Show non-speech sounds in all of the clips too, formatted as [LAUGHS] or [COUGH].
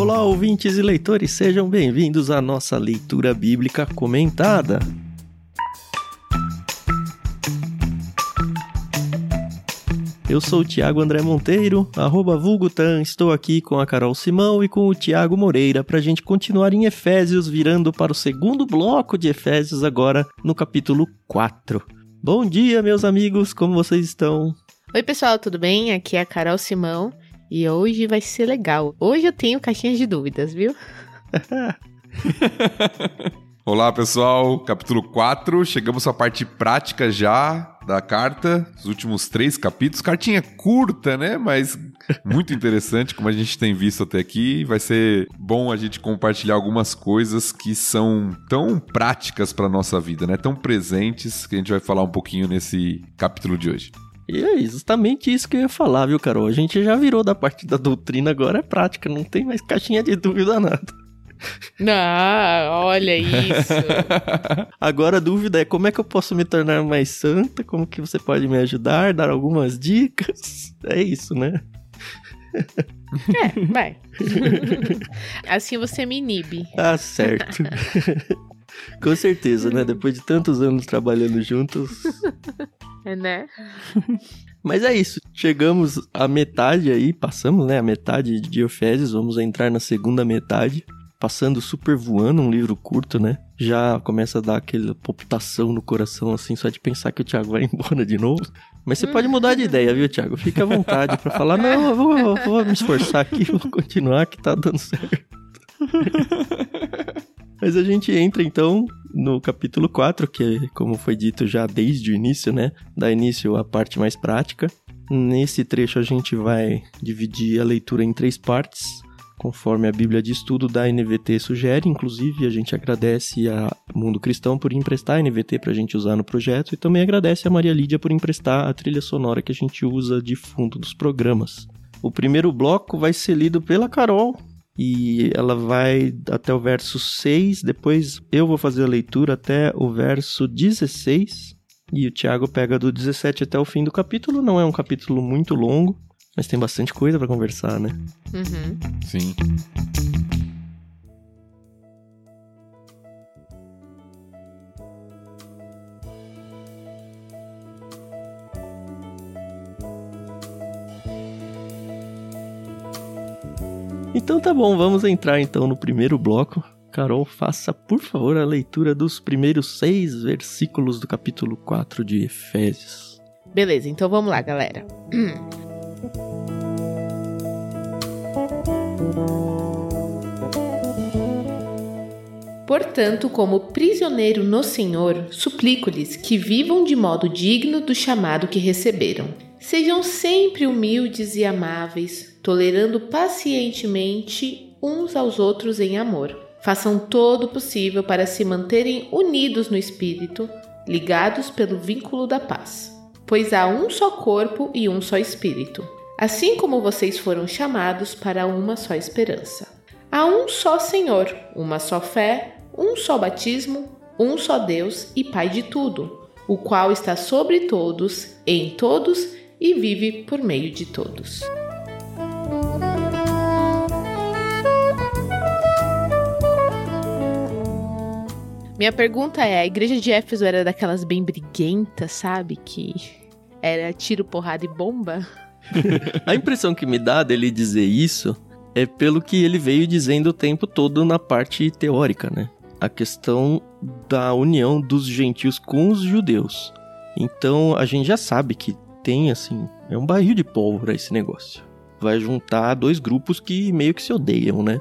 Olá, ouvintes e leitores, sejam bem-vindos à nossa leitura bíblica comentada. Eu sou o Tiago André Monteiro, arroba Vulgutan, estou aqui com a Carol Simão e com o Tiago Moreira para a gente continuar em Efésios, virando para o segundo bloco de Efésios agora no capítulo 4. Bom dia, meus amigos, como vocês estão? Oi, pessoal, tudo bem? Aqui é a Carol Simão e hoje vai ser legal. Hoje eu tenho caixinhas de dúvidas, viu? [LAUGHS] Olá, pessoal. Capítulo 4. Chegamos à parte prática já da carta. Os últimos três capítulos. Cartinha curta, né? Mas muito interessante, como a gente tem visto até aqui. Vai ser bom a gente compartilhar algumas coisas que são tão práticas para nossa vida, né? Tão presentes que a gente vai falar um pouquinho nesse capítulo de hoje. E é justamente isso que eu ia falar, viu, Carol? A gente já virou da parte da doutrina, agora é prática, não tem mais caixinha de dúvida nada. Não, olha isso. [LAUGHS] Agora a dúvida é como é que eu posso me tornar mais santa? Como que você pode me ajudar, dar algumas dicas? É isso, né? É, vai. [LAUGHS] assim você me inibe. Ah, certo. [LAUGHS] Com certeza, né? Depois de tantos anos trabalhando juntos. [LAUGHS] É, né? Mas é isso. Chegamos à metade aí, passamos, né? A metade de Efésios, vamos entrar na segunda metade. Passando super voando, um livro curto, né? Já começa a dar aquela palpitação no coração, assim, só de pensar que o Thiago vai [LAUGHS] embora de novo. Mas você pode mudar de ideia, viu, Thiago? Fica à vontade para falar, não, eu vou, eu vou me esforçar aqui, vou continuar que tá dando certo. [LAUGHS] Mas a gente entra então no capítulo 4, que como foi dito já desde o início, né? Dá início à parte mais prática. Nesse trecho a gente vai dividir a leitura em três partes, conforme a Bíblia de Estudo da NVT sugere. Inclusive, a gente agradece a Mundo Cristão por emprestar a NVT para a gente usar no projeto e também agradece a Maria Lídia por emprestar a trilha sonora que a gente usa de fundo dos programas. O primeiro bloco vai ser lido pela Carol, e ela vai até o verso 6, depois eu vou fazer a leitura até o verso 16, e o Tiago pega do 17 até o fim do capítulo. Não é um capítulo muito longo, mas tem bastante coisa para conversar, né? Uhum. Sim. Então tá bom, vamos entrar então no primeiro bloco. Carol, faça por favor a leitura dos primeiros seis versículos do capítulo 4 de Efésios. Beleza, então vamos lá, galera. Portanto, como prisioneiro no Senhor, suplico-lhes que vivam de modo digno do chamado que receberam. Sejam sempre humildes e amáveis, tolerando pacientemente uns aos outros em amor. Façam todo o possível para se manterem unidos no espírito, ligados pelo vínculo da paz. Pois há um só corpo e um só espírito, assim como vocês foram chamados para uma só esperança. Há um só Senhor, uma só fé, um só batismo, um só Deus e Pai de tudo, o qual está sobre todos, em todos e vive por meio de todos. Minha pergunta é: a igreja de Éfeso era daquelas bem briguentas, sabe? Que era tiro, porrada e bomba? [LAUGHS] a impressão que me dá dele dizer isso é pelo que ele veio dizendo o tempo todo na parte teórica, né? A questão da união dos gentios com os judeus. Então a gente já sabe que tem assim, é um barril de pólvora esse negócio. Vai juntar dois grupos que meio que se odeiam, né?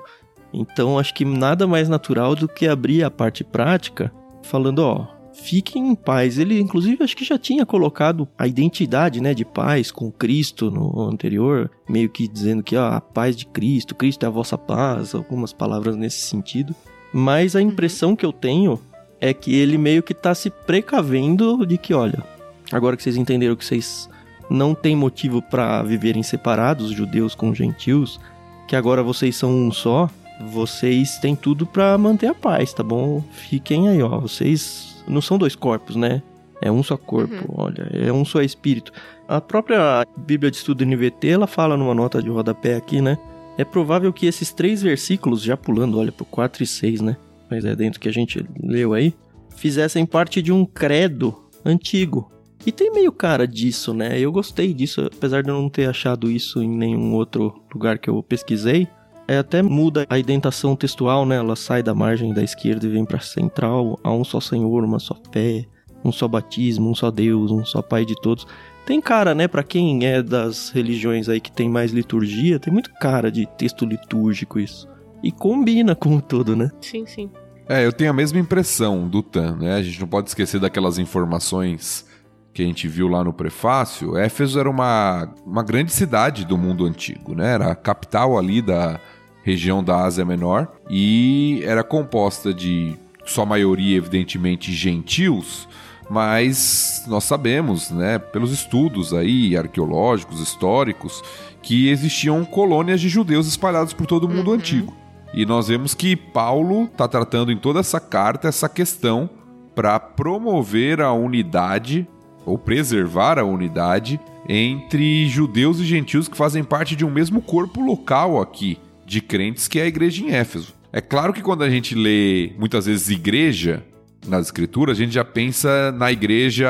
Então acho que nada mais natural do que abrir a parte prática falando, ó, fiquem em paz. Ele inclusive acho que já tinha colocado a identidade, né, de paz com Cristo no anterior, meio que dizendo que ó, a paz de Cristo, Cristo é a vossa paz, algumas palavras nesse sentido. Mas a impressão que eu tenho é que ele meio que tá se precavendo de que, olha, agora que vocês entenderam que vocês não têm motivo para viverem separados, judeus com gentios, que agora vocês são um só, vocês têm tudo para manter a paz, tá bom? Fiquem aí, ó. Vocês não são dois corpos, né? É um só corpo, uhum. olha, é um só espírito. A própria Bíblia de Estudo NVT, ela fala numa nota de rodapé aqui, né? É provável que esses três versículos, já pulando, olha, pro 4 e 6, né? Mas é dentro que a gente leu aí, fizessem parte de um credo antigo. E tem meio cara disso, né? Eu gostei disso, apesar de eu não ter achado isso em nenhum outro lugar que eu pesquisei. É, até muda a indentação textual, né? Ela sai da margem da esquerda e vem para central. Há um só Senhor, uma só fé, um só batismo, um só Deus, um só Pai de todos. Tem cara, né, para quem é das religiões aí que tem mais liturgia, tem muito cara de texto litúrgico isso. E combina com tudo, né? Sim, sim. É, eu tenho a mesma impressão do Tan, né? A gente não pode esquecer daquelas informações que a gente viu lá no prefácio. Éfeso era uma, uma grande cidade do mundo antigo, né? Era a capital ali da região da Ásia Menor e era composta de sua maioria, evidentemente, gentios, mas nós sabemos, né, pelos estudos aí arqueológicos, históricos, que existiam colônias de judeus espalhados por todo o mundo uhum. antigo. E nós vemos que Paulo está tratando em toda essa carta essa questão para promover a unidade ou preservar a unidade entre judeus e gentios que fazem parte de um mesmo corpo local aqui de crentes que é a igreja em Éfeso. É claro que quando a gente lê muitas vezes igreja, nas escrituras, a gente já pensa na igreja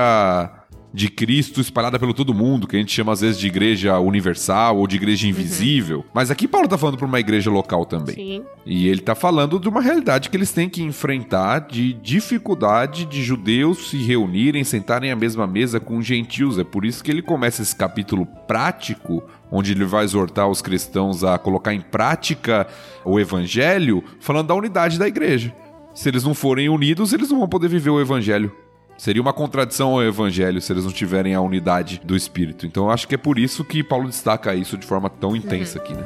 de Cristo espalhada pelo todo mundo, que a gente chama às vezes de igreja universal ou de igreja uhum. invisível. Uhum. Mas aqui Paulo está falando para uma igreja local também. Sim. E ele está falando de uma realidade que eles têm que enfrentar de dificuldade de judeus se reunirem, sentarem à mesma mesa com gentios. É por isso que ele começa esse capítulo prático onde ele vai exortar os cristãos a colocar em prática o evangelho, falando da unidade da igreja se eles não forem unidos, eles não vão poder viver o evangelho. Seria uma contradição ao evangelho se eles não tiverem a unidade do espírito. Então eu acho que é por isso que Paulo destaca isso de forma tão intensa aqui, né?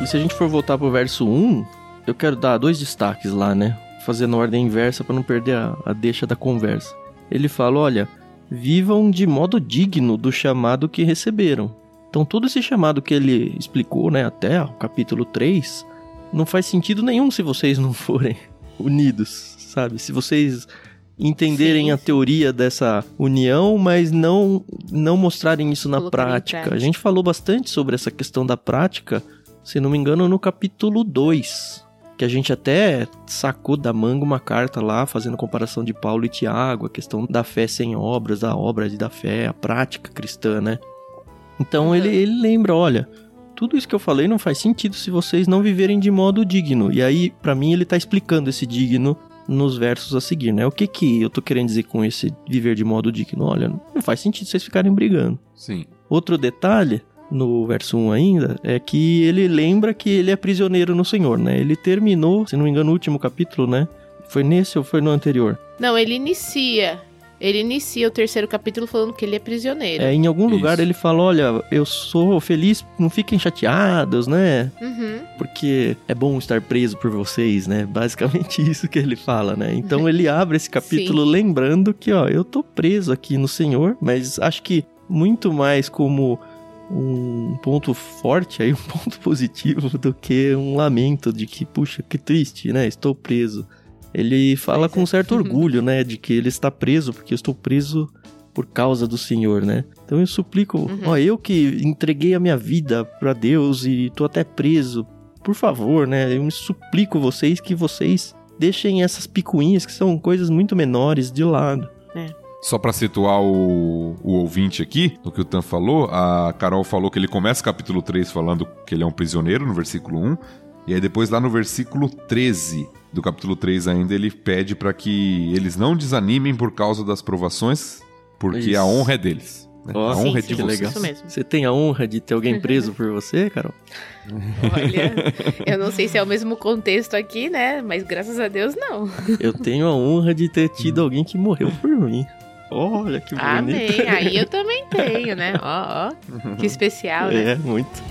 E se a gente for voltar pro verso 1, eu quero dar dois destaques lá, né? Fazendo ordem inversa para não perder a, a deixa da conversa. Ele fala: olha, vivam de modo digno do chamado que receberam. Então todo esse chamado que ele explicou, né, até o capítulo 3, não faz sentido nenhum se vocês não forem [LAUGHS] unidos, sabe? Se vocês entenderem Sim. a teoria dessa união, mas não não mostrarem isso na prática. A gente falou bastante sobre essa questão da prática, se não me engano, no capítulo 2, que a gente até sacou da manga uma carta lá fazendo comparação de Paulo e Tiago, a questão da fé sem obras, a obra da fé, a prática cristã, né? Então uhum. ele, ele lembra, olha, tudo isso que eu falei não faz sentido se vocês não viverem de modo digno. E aí, para mim, ele tá explicando esse digno nos versos a seguir, né? O que que eu tô querendo dizer com esse viver de modo digno? Olha, não faz sentido vocês ficarem brigando. Sim. Outro detalhe no verso 1 ainda é que ele lembra que ele é prisioneiro no Senhor, né? Ele terminou, se não me engano, o último capítulo, né? Foi nesse ou foi no anterior? Não, ele inicia ele inicia o terceiro capítulo falando que ele é prisioneiro. É, em algum Isso. lugar ele fala: Olha, eu sou feliz, não fiquem chateados, né? Uhum. Porque é bom estar preso por vocês, né? Basicamente [LAUGHS] isso que ele fala, né? Então ele abre esse capítulo Sim. lembrando que, ó, eu tô preso aqui no Senhor, mas acho que muito mais como um ponto forte aí, [LAUGHS] um ponto positivo do que um lamento de que, puxa, que triste, né? Estou preso ele fala com um certo uhum. orgulho, né, de que ele está preso, porque eu estou preso por causa do Senhor, né? Então eu suplico, uhum. ó, eu que entreguei a minha vida para Deus e tô até preso, por favor, né? Eu me suplico vocês que vocês deixem essas picuinhas que são coisas muito menores de lado. É. Só para situar o, o, ouvinte aqui, no que o Tan falou, a Carol falou que ele começa o capítulo 3 falando que ele é um prisioneiro, no versículo 1, e aí depois lá no versículo 13 do capítulo 3 ainda, ele pede para que eles não desanimem por causa das provações, porque Isso. a honra é deles. Né? Oh, a honra sim, é de vocês. Legal. Você tem a honra de ter alguém preso por você, Carol? Olha, eu não sei se é o mesmo contexto aqui, né? Mas graças a Deus, não. Eu tenho a honra de ter tido alguém que morreu por mim. Olha que bonito. Amém. Aí eu também tenho, né? Ó, ó. Que especial, né? É, muito.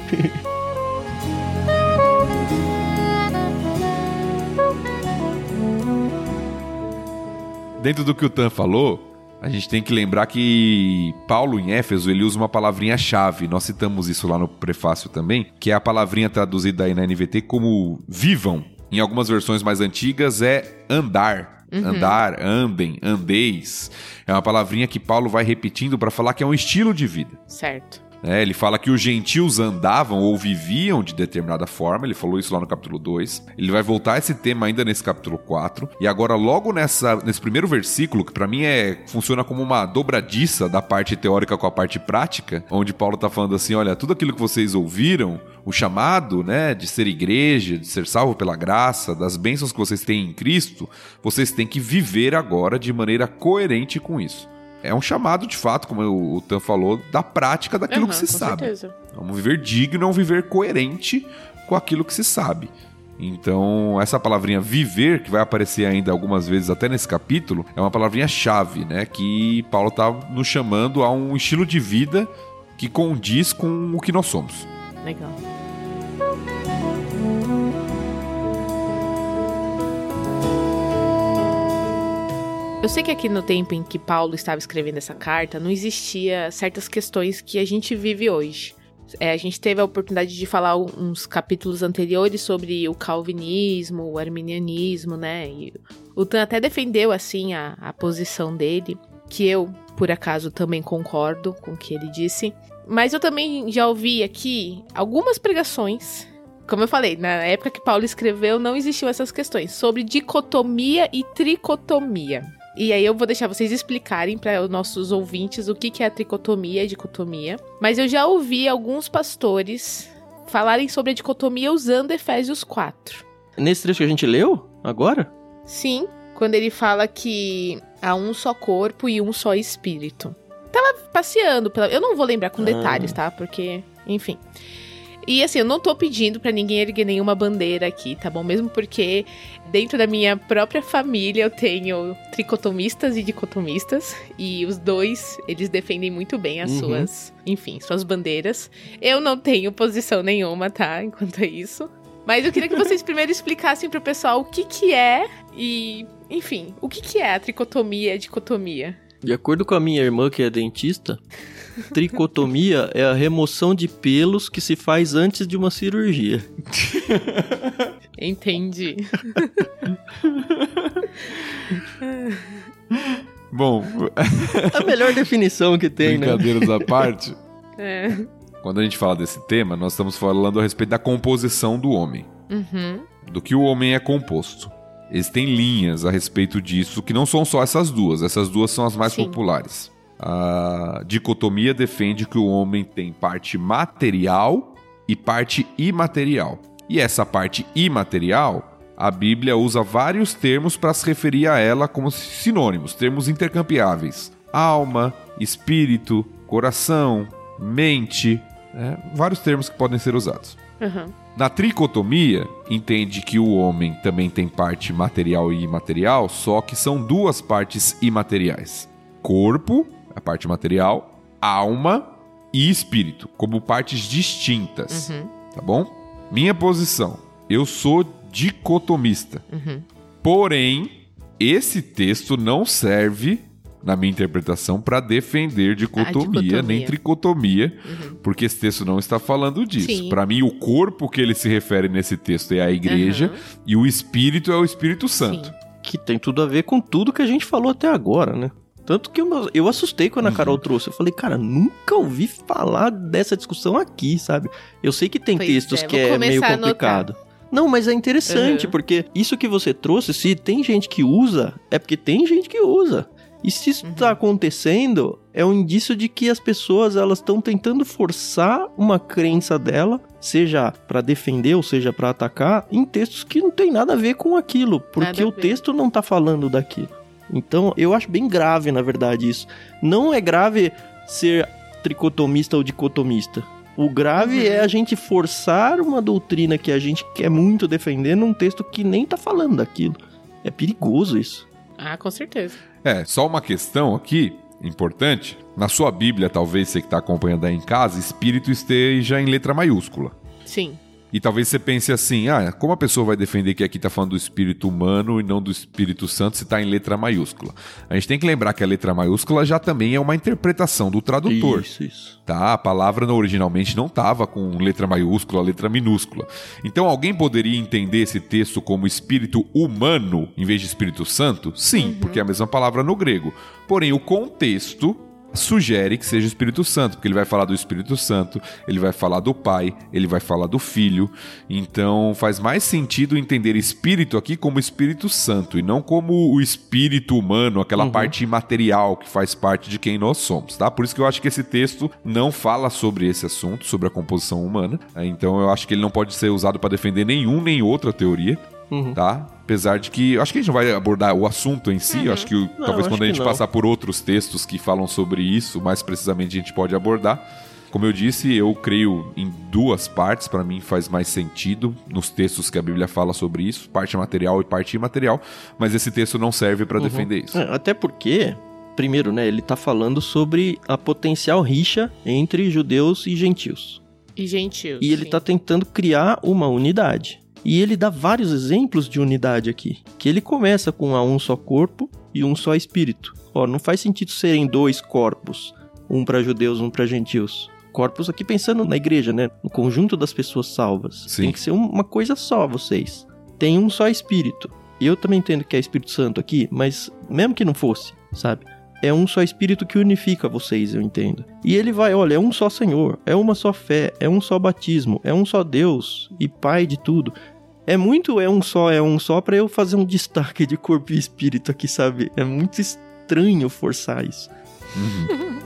Dentro do que o Tan falou, a gente tem que lembrar que Paulo em Éfeso ele usa uma palavrinha-chave. Nós citamos isso lá no prefácio também, que é a palavrinha traduzida aí na NVT como vivam. Em algumas versões mais antigas é andar. Uhum. Andar, andem, andeis. É uma palavrinha que Paulo vai repetindo para falar que é um estilo de vida. Certo. É, ele fala que os gentios andavam ou viviam de determinada forma, ele falou isso lá no capítulo 2. Ele vai voltar a esse tema ainda nesse capítulo 4. E agora, logo nessa, nesse primeiro versículo, que para mim é funciona como uma dobradiça da parte teórica com a parte prática, onde Paulo tá falando assim: olha, tudo aquilo que vocês ouviram, o chamado, né, de ser igreja, de ser salvo pela graça, das bênçãos que vocês têm em Cristo, vocês têm que viver agora de maneira coerente com isso é um chamado de fato, como o Tan falou, da prática daquilo uhum, que se sabe. Certeza. Vamos viver digno, um viver coerente com aquilo que se sabe. Então, essa palavrinha viver, que vai aparecer ainda algumas vezes até nesse capítulo, é uma palavrinha chave, né? Que Paulo está nos chamando a um estilo de vida que condiz com o que nós somos. Legal. Eu sei que aqui no tempo em que Paulo estava escrevendo essa carta, não existia certas questões que a gente vive hoje. É, a gente teve a oportunidade de falar uns capítulos anteriores sobre o calvinismo, o arminianismo, né? E o Tan até defendeu, assim, a, a posição dele, que eu, por acaso, também concordo com o que ele disse. Mas eu também já ouvi aqui algumas pregações como eu falei, na época que Paulo escreveu, não existiam essas questões sobre dicotomia e tricotomia. E aí eu vou deixar vocês explicarem para os nossos ouvintes o que, que é a tricotomia e dicotomia. Mas eu já ouvi alguns pastores falarem sobre a dicotomia usando Efésios 4. Nesse trecho que a gente leu agora? Sim, quando ele fala que há um só corpo e um só espírito. Tava passeando pela. Eu não vou lembrar com ah. detalhes, tá? Porque, enfim. E assim, eu não tô pedindo para ninguém erguer nenhuma bandeira aqui, tá bom? Mesmo porque dentro da minha própria família eu tenho tricotomistas e dicotomistas. E os dois, eles defendem muito bem as uhum. suas, enfim, suas bandeiras. Eu não tenho posição nenhuma, tá? [LAUGHS] Enquanto é isso. Mas eu queria que vocês primeiro explicassem pro pessoal o que que é e, enfim, o que que é a tricotomia e a dicotomia. De acordo com a minha irmã, que é dentista, tricotomia é a remoção de pelos que se faz antes de uma cirurgia. Entendi. [LAUGHS] Bom, a melhor definição que tem, né? Brincadeiras né? à parte. É. Quando a gente fala desse tema, nós estamos falando a respeito da composição do homem. Uhum. Do que o homem é composto. Existem linhas a respeito disso, que não são só essas duas. Essas duas são as mais Sim. populares. A dicotomia defende que o homem tem parte material e parte imaterial. E essa parte imaterial, a Bíblia usa vários termos para se referir a ela como sinônimos, termos intercambiáveis: alma, espírito, coração, mente, né? vários termos que podem ser usados. Uhum. Na tricotomia, entende que o homem também tem parte material e imaterial, só que são duas partes imateriais: corpo, a parte material, alma e espírito, como partes distintas. Uhum. Tá bom? Minha posição: eu sou dicotomista. Uhum. Porém, esse texto não serve na minha interpretação, para defender dicotomia, dicotomia, nem tricotomia, uhum. porque esse texto não está falando disso. Para mim, o corpo que ele se refere nesse texto é a igreja uhum. e o espírito é o Espírito Santo. Sim. Que tem tudo a ver com tudo que a gente falou até agora, né? Tanto que eu, eu assustei quando a uhum. Carol trouxe. Eu falei, cara, nunca ouvi falar dessa discussão aqui, sabe? Eu sei que tem pois textos é, que é meio complicado. Não, mas é interessante, uhum. porque isso que você trouxe, se tem gente que usa, é porque tem gente que usa. E se isso está uhum. acontecendo, é um indício de que as pessoas elas estão tentando forçar uma crença dela, seja para defender ou seja para atacar, em textos que não tem nada a ver com aquilo, porque o texto não está falando daquilo. Então, eu acho bem grave, na verdade, isso. Não é grave ser tricotomista ou dicotomista. O grave uhum. é a gente forçar uma doutrina que a gente quer muito defender num texto que nem tá falando daquilo. É perigoso isso. Ah, com certeza. É, só uma questão aqui importante. Na sua Bíblia, talvez você que está acompanhando aí em casa, espírito esteja em letra maiúscula. Sim. E talvez você pense assim: ah, como a pessoa vai defender que aqui está falando do espírito humano e não do Espírito Santo se está em letra maiúscula? A gente tem que lembrar que a letra maiúscula já também é uma interpretação do tradutor. Isso, isso. Tá? A palavra originalmente não estava com letra maiúscula, letra minúscula. Então alguém poderia entender esse texto como espírito humano em vez de Espírito Santo? Sim, uhum. porque é a mesma palavra no grego. Porém, o contexto sugere que seja o Espírito Santo, porque ele vai falar do Espírito Santo, ele vai falar do Pai, ele vai falar do Filho. Então faz mais sentido entender Espírito aqui como Espírito Santo e não como o espírito humano, aquela uhum. parte imaterial que faz parte de quem nós somos, tá? Por isso que eu acho que esse texto não fala sobre esse assunto, sobre a composição humana. Então eu acho que ele não pode ser usado para defender nenhum nem outra teoria. Uhum. Tá? Apesar de que. Acho que a gente não vai abordar o assunto em si. Uhum. Acho que não, talvez quando a gente passar por outros textos que falam sobre isso, mais precisamente a gente pode abordar. Como eu disse, eu creio em duas partes, para mim faz mais sentido nos textos que a Bíblia fala sobre isso, parte material e parte imaterial, mas esse texto não serve para uhum. defender isso. É, até porque, primeiro, né, ele tá falando sobre a potencial rixa entre judeus e gentios. E gentios. E ele sim. tá tentando criar uma unidade. E ele dá vários exemplos de unidade aqui, que ele começa com a um só corpo e um só espírito. Ó, não faz sentido serem dois corpos, um para judeus, um para gentios. Corpos aqui pensando na igreja, né? No conjunto das pessoas salvas. Sim. Tem que ser uma coisa só, vocês. Tem um só espírito. Eu também entendo que é Espírito Santo aqui, mas mesmo que não fosse, sabe? é um só espírito que unifica vocês, eu entendo. E ele vai, olha, é um só Senhor, é uma só fé, é um só batismo, é um só Deus e Pai de tudo. É muito é um só, é um só para eu fazer um destaque de corpo e espírito aqui, sabe? É muito estranho forçar isso. Uhum.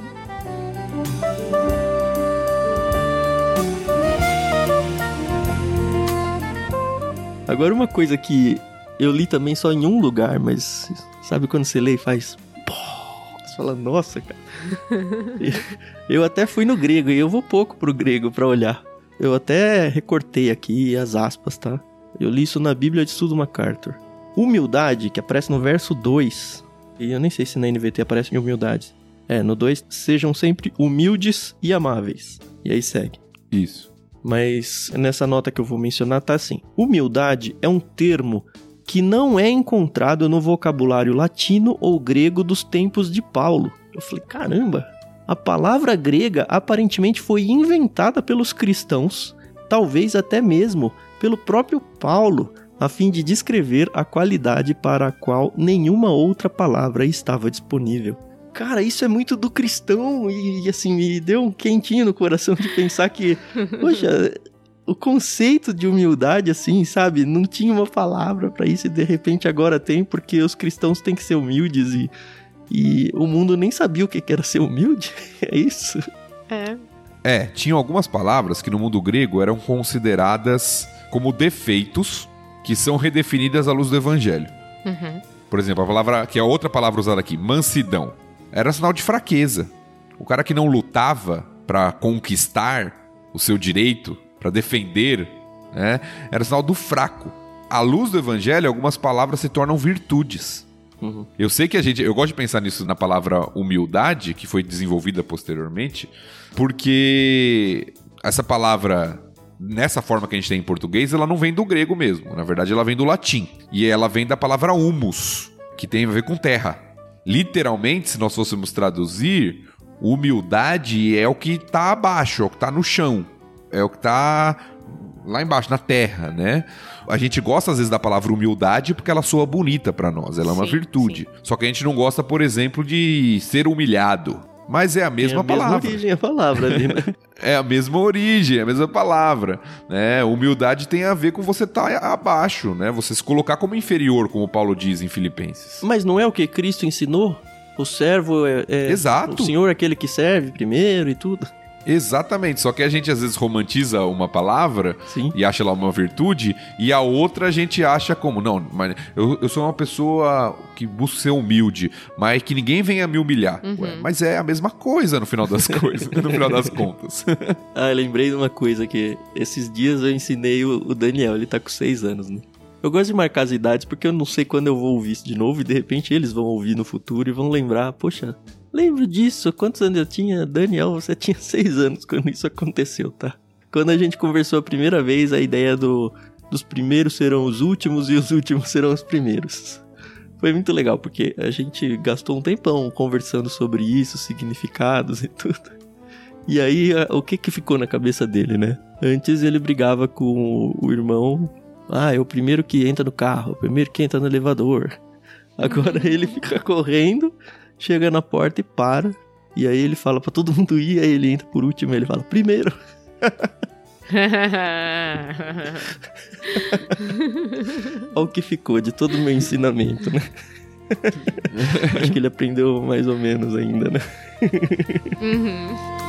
Agora uma coisa que eu li também só em um lugar, mas sabe quando você lê e faz você fala, nossa, cara. [LAUGHS] eu até fui no grego e eu vou pouco pro grego para olhar. Eu até recortei aqui as aspas, tá? Eu li isso na Bíblia de Estudo MacArthur. Humildade, que aparece no verso 2, e eu nem sei se na NVT aparece em humildade. É, no 2, sejam sempre humildes e amáveis. E aí segue. Isso. Mas nessa nota que eu vou mencionar tá assim: humildade é um termo que não é encontrado no vocabulário latino ou grego dos tempos de Paulo. Eu falei, caramba, a palavra grega aparentemente foi inventada pelos cristãos, talvez até mesmo pelo próprio Paulo, a fim de descrever a qualidade para a qual nenhuma outra palavra estava disponível. Cara, isso é muito do cristão e, e assim, me deu um quentinho no coração de pensar que, [LAUGHS] poxa, o conceito de humildade, assim, sabe? Não tinha uma palavra para isso e de repente agora tem, porque os cristãos têm que ser humildes e, e o mundo nem sabia o que era ser humilde. [LAUGHS] É isso? É. É, tinham algumas palavras que no mundo grego eram consideradas como defeitos que são redefinidas à luz do evangelho. Uhum. Por exemplo, a palavra, que é outra palavra usada aqui, mansidão, era sinal de fraqueza. O cara que não lutava para conquistar o seu direito, para defender, né, era sinal do fraco. À luz do evangelho, algumas palavras se tornam virtudes. Uhum. Eu sei que a gente. Eu gosto de pensar nisso na palavra humildade, que foi desenvolvida posteriormente, porque essa palavra nessa forma que a gente tem em português, ela não vem do grego mesmo. Na verdade, ela vem do latim. E ela vem da palavra humus, que tem a ver com terra. Literalmente, se nós fôssemos traduzir, humildade é o que está abaixo, é o que está no chão, é o que está lá embaixo, na terra, né? A gente gosta às vezes da palavra humildade porque ela soa bonita para nós, ela é uma virtude. Sim. Só que a gente não gosta, por exemplo, de ser humilhado. Mas é a mesma é a palavra. Mesma origem a palavra ali, né? [LAUGHS] é a mesma origem, é a mesma palavra. Né? Humildade tem a ver com você estar tá abaixo, né? Você se colocar como inferior, como Paulo diz em Filipenses. Mas não é o que Cristo ensinou? O servo é, é Exato. o senhor é aquele que serve primeiro e tudo. Exatamente, só que a gente às vezes romantiza uma palavra Sim. e acha lá uma virtude, e a outra a gente acha como, não, mas eu, eu sou uma pessoa que busca ser humilde, mas que ninguém venha me humilhar. Uhum. Ué, mas é a mesma coisa no final das [LAUGHS] coisas, no final das contas. [LAUGHS] ah, lembrei de uma coisa que esses dias eu ensinei o, o Daniel, ele tá com seis anos, né? Eu gosto de marcar as idades porque eu não sei quando eu vou ouvir isso de novo e de repente eles vão ouvir no futuro e vão lembrar, poxa, Lembro disso. Quantos anos eu tinha? Daniel, você [LAUGHS] tinha seis anos quando isso aconteceu, tá? Quando a gente conversou a primeira vez, a ideia do, dos primeiros serão os últimos e os últimos serão os primeiros. Foi muito legal, porque a gente gastou um tempão conversando sobre isso, significados e tudo. E aí, o que que ficou na cabeça dele, né? Antes ele brigava com o irmão. Ah, é o primeiro que entra no carro, o primeiro que entra no elevador. Agora [LAUGHS] ele fica correndo, chega na porta e para. E aí ele fala para todo mundo ir, aí ele entra por último ele fala, primeiro. O que ficou de todo o meu ensinamento, né? Acho que ele aprendeu mais ou menos ainda, né? uhum.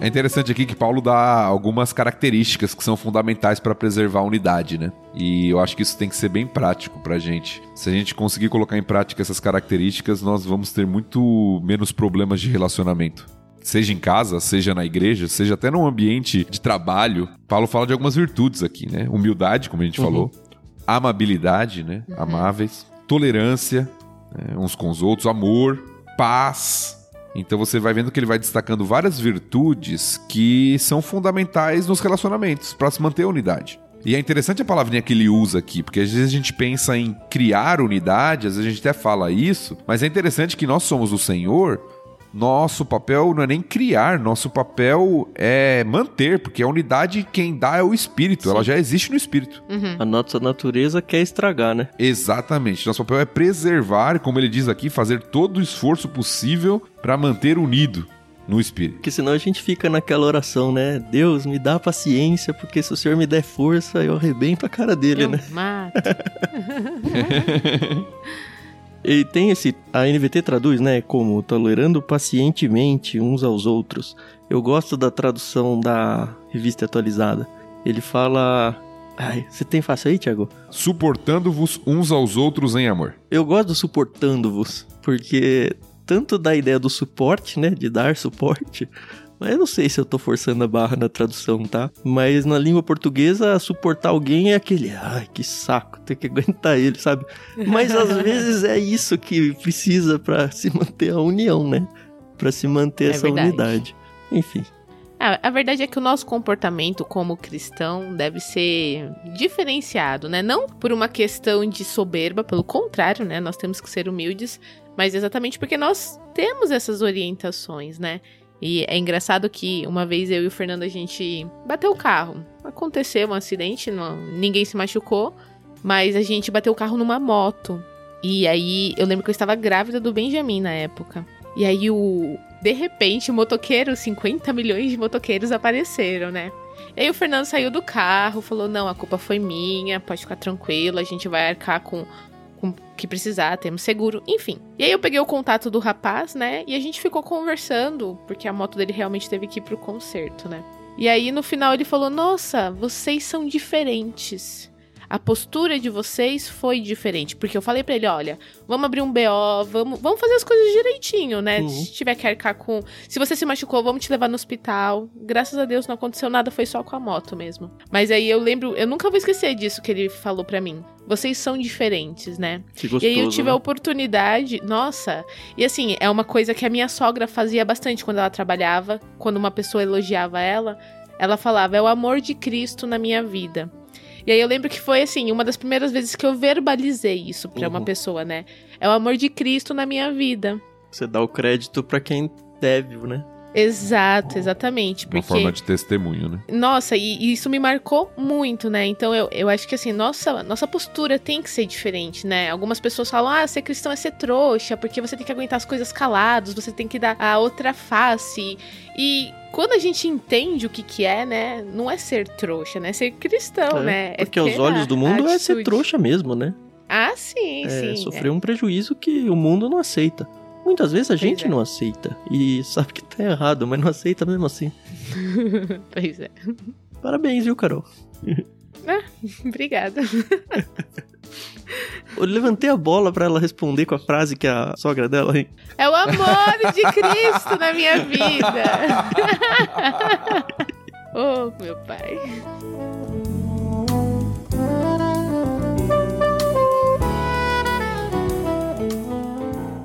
É interessante aqui que Paulo dá algumas características que são fundamentais para preservar a unidade, né? E eu acho que isso tem que ser bem prático pra gente. Se a gente conseguir colocar em prática essas características, nós vamos ter muito menos problemas de relacionamento. Seja em casa, seja na igreja, seja até num ambiente de trabalho. Paulo fala de algumas virtudes aqui, né? Humildade, como a gente uhum. falou, amabilidade, né? Uhum. Amáveis, tolerância né? uns com os outros, amor, paz, então você vai vendo que ele vai destacando várias virtudes que são fundamentais nos relacionamentos para se manter a unidade. E é interessante a palavrinha que ele usa aqui, porque às vezes a gente pensa em criar unidade, às vezes a gente até fala isso, mas é interessante que nós somos o Senhor nosso papel não é nem criar, nosso papel é manter, porque a unidade quem dá é o espírito, Sim. ela já existe no espírito. Uhum. A nossa natureza quer estragar, né? Exatamente. Nosso papel é preservar, como ele diz aqui, fazer todo o esforço possível para manter unido no espírito. Porque senão a gente fica naquela oração, né? Deus, me dá paciência, porque se o Senhor me der força, eu arrebento a cara dele, eu né? Mato. [LAUGHS] [LAUGHS] E tem esse. A NVT traduz, né? Como tolerando pacientemente uns aos outros. Eu gosto da tradução da revista atualizada. Ele fala. Ai, você tem fácil aí, Thiago? Suportando-vos uns aos outros em amor. Eu gosto do suportando-vos, porque tanto da ideia do suporte, né? De dar suporte, mas eu não sei se eu tô forçando a barra na tradução, tá? Mas na língua portuguesa, suportar alguém é aquele, ai, que saco, tem que aguentar ele, sabe? Mas às [LAUGHS] vezes é isso que precisa para se manter a união, né? Para se manter é essa verdade. unidade. Enfim. a verdade é que o nosso comportamento como cristão deve ser diferenciado, né? Não por uma questão de soberba, pelo contrário, né? Nós temos que ser humildes, mas exatamente porque nós temos essas orientações, né? E é engraçado que uma vez eu e o Fernando a gente bateu o carro. Aconteceu um acidente, não, ninguém se machucou, mas a gente bateu o carro numa moto. E aí eu lembro que eu estava grávida do Benjamin na época. E aí o de repente, motoqueiros, 50 milhões de motoqueiros apareceram, né? E aí o Fernando saiu do carro, falou: "Não, a culpa foi minha, pode ficar tranquilo, a gente vai arcar com com que precisar, temos seguro, enfim. E aí eu peguei o contato do rapaz, né? E a gente ficou conversando, porque a moto dele realmente teve que ir pro concerto, né? E aí no final ele falou: Nossa, vocês são diferentes a postura de vocês foi diferente. Porque eu falei para ele, olha, vamos abrir um BO, vamos, vamos fazer as coisas direitinho, né? Uhum. Se tiver que arcar com. Se você se machucou, vamos te levar no hospital. Graças a Deus não aconteceu nada, foi só com a moto mesmo. Mas aí eu lembro, eu nunca vou esquecer disso que ele falou para mim. Vocês são diferentes, né? Que gostoso, e aí eu tive né? a oportunidade, nossa. E assim, é uma coisa que a minha sogra fazia bastante quando ela trabalhava, quando uma pessoa elogiava ela, ela falava: "É o amor de Cristo na minha vida". E aí eu lembro que foi assim, uma das primeiras vezes que eu verbalizei isso para uhum. uma pessoa, né? É o amor de Cristo na minha vida. Você dá o crédito para quem deve, né? Exato, exatamente. Porque... Uma forma de testemunho, né? Nossa, e, e, isso me marcou muito, né? Então eu, eu acho que assim, nossa, nossa postura tem que ser diferente, né? Algumas pessoas falam, ah, ser cristão é ser trouxa, porque você tem que aguentar as coisas calados, você tem que dar a outra face. E quando a gente entende o que que é, né? Não é ser trouxa, né? É ser cristão, é, né? É porque aos olhos do mundo é ser trouxa mesmo, né? Ah, sim, é, sim. Sofrer é. um prejuízo que o mundo não aceita. Muitas vezes a pois gente é. não aceita e sabe que tá errado, mas não aceita mesmo assim. [LAUGHS] pois é. Parabéns, viu, Carol? [LAUGHS] Ah, [LAUGHS] obrigada. Eu levantei a bola para ela responder com a frase que a sogra dela. Hein? É o amor de Cristo na minha vida. [LAUGHS] oh, meu pai.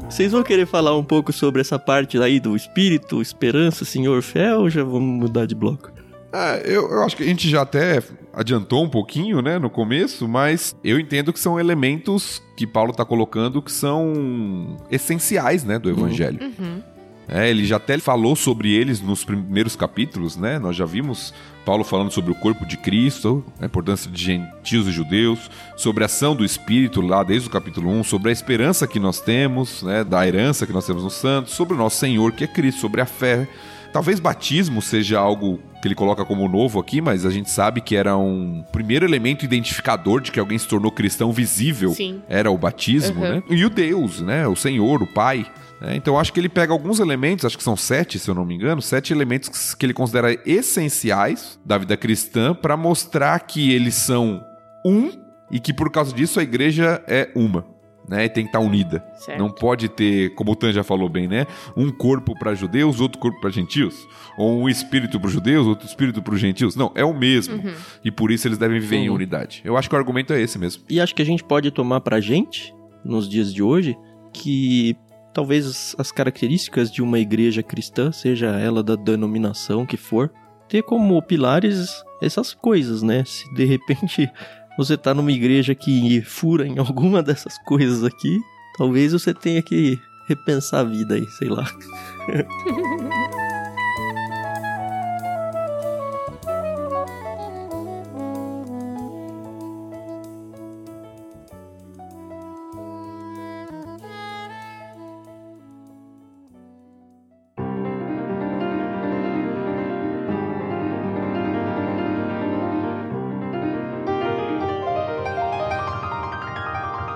Vocês vão querer falar um pouco sobre essa parte aí do espírito, esperança, senhor, fé ou já vamos mudar de bloco? Ah, eu, eu acho que a gente já até adiantou um pouquinho, né, no começo, mas eu entendo que são elementos que Paulo está colocando que são essenciais, né, do evangelho. Uhum. É, ele já até falou sobre eles nos primeiros capítulos, né? Nós já vimos Paulo falando sobre o corpo de Cristo, a importância de gentios e judeus, sobre a ação do Espírito lá desde o capítulo 1, sobre a esperança que nós temos, né? Da herança que nós temos nos santos, sobre o nosso Senhor que é Cristo, sobre a fé. Talvez batismo seja algo que ele coloca como novo aqui, mas a gente sabe que era um primeiro elemento identificador de que alguém se tornou cristão visível. Sim. Era o batismo, Uhum. né? E o Deus, né? O Senhor, o Pai. né? Então acho que ele pega alguns elementos, acho que são sete, se eu não me engano, sete elementos que ele considera essenciais da vida cristã para mostrar que eles são um e que por causa disso a igreja é uma. Né, e tem que estar unida. Certo. Não pode ter, como o Tan já falou bem, né? Um corpo para judeus, outro corpo para gentios. Ou um espírito para judeus, outro espírito para os gentios. Não, é o mesmo. Uhum. E por isso eles devem viver em Uhum. unidade. Eu acho que o argumento é esse mesmo. E acho que a gente pode tomar pra gente, nos dias de hoje, que talvez as- as características de uma igreja cristã, seja ela da denominação que for, ter como pilares essas coisas, né? Se de repente você tá numa igreja que fura em [LAUGHS] alguma dessas coisas aqui, talvez você tenha que repensar a vida aí, sei lá. [LAUGHS]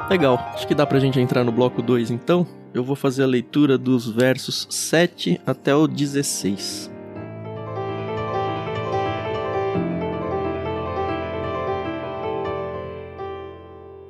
Legal, acho que dá pra gente entrar no bloco 2 então. Eu vou fazer a leitura dos versos 7 até o 16.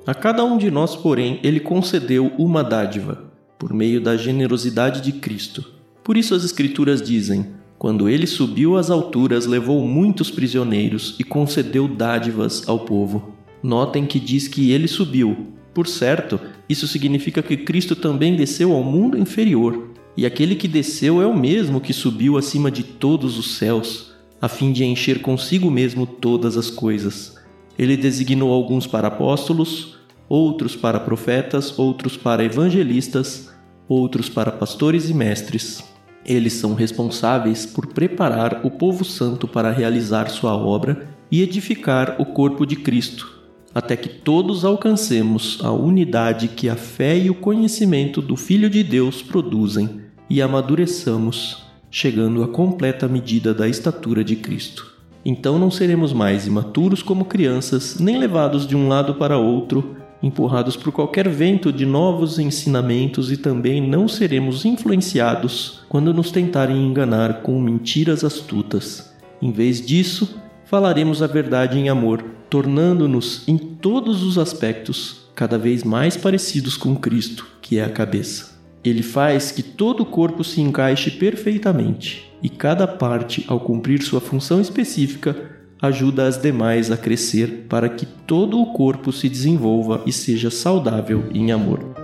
A cada um de nós, porém, ele concedeu uma dádiva, por meio da generosidade de Cristo. Por isso as Escrituras dizem: Quando ele subiu às alturas, levou muitos prisioneiros e concedeu dádivas ao povo. Notem que diz que ele subiu. Por certo, isso significa que Cristo também desceu ao mundo inferior. E aquele que desceu é o mesmo que subiu acima de todos os céus, a fim de encher consigo mesmo todas as coisas. Ele designou alguns para apóstolos, outros para profetas, outros para evangelistas, outros para pastores e mestres. Eles são responsáveis por preparar o povo santo para realizar sua obra e edificar o corpo de Cristo, até que todos alcancemos a unidade que a fé e o conhecimento do Filho de Deus produzem e amadureçamos, chegando à completa medida da estatura de Cristo. Então não seremos mais imaturos como crianças, nem levados de um lado para outro, empurrados por qualquer vento de novos ensinamentos, e também não seremos influenciados quando nos tentarem enganar com mentiras astutas. Em vez disso, falaremos a verdade em amor, tornando-nos em todos os aspectos cada vez mais parecidos com Cristo, que é a cabeça. Ele faz que todo o corpo se encaixe perfeitamente, e cada parte, ao cumprir sua função específica, ajuda as demais a crescer para que todo o corpo se desenvolva e seja saudável em amor.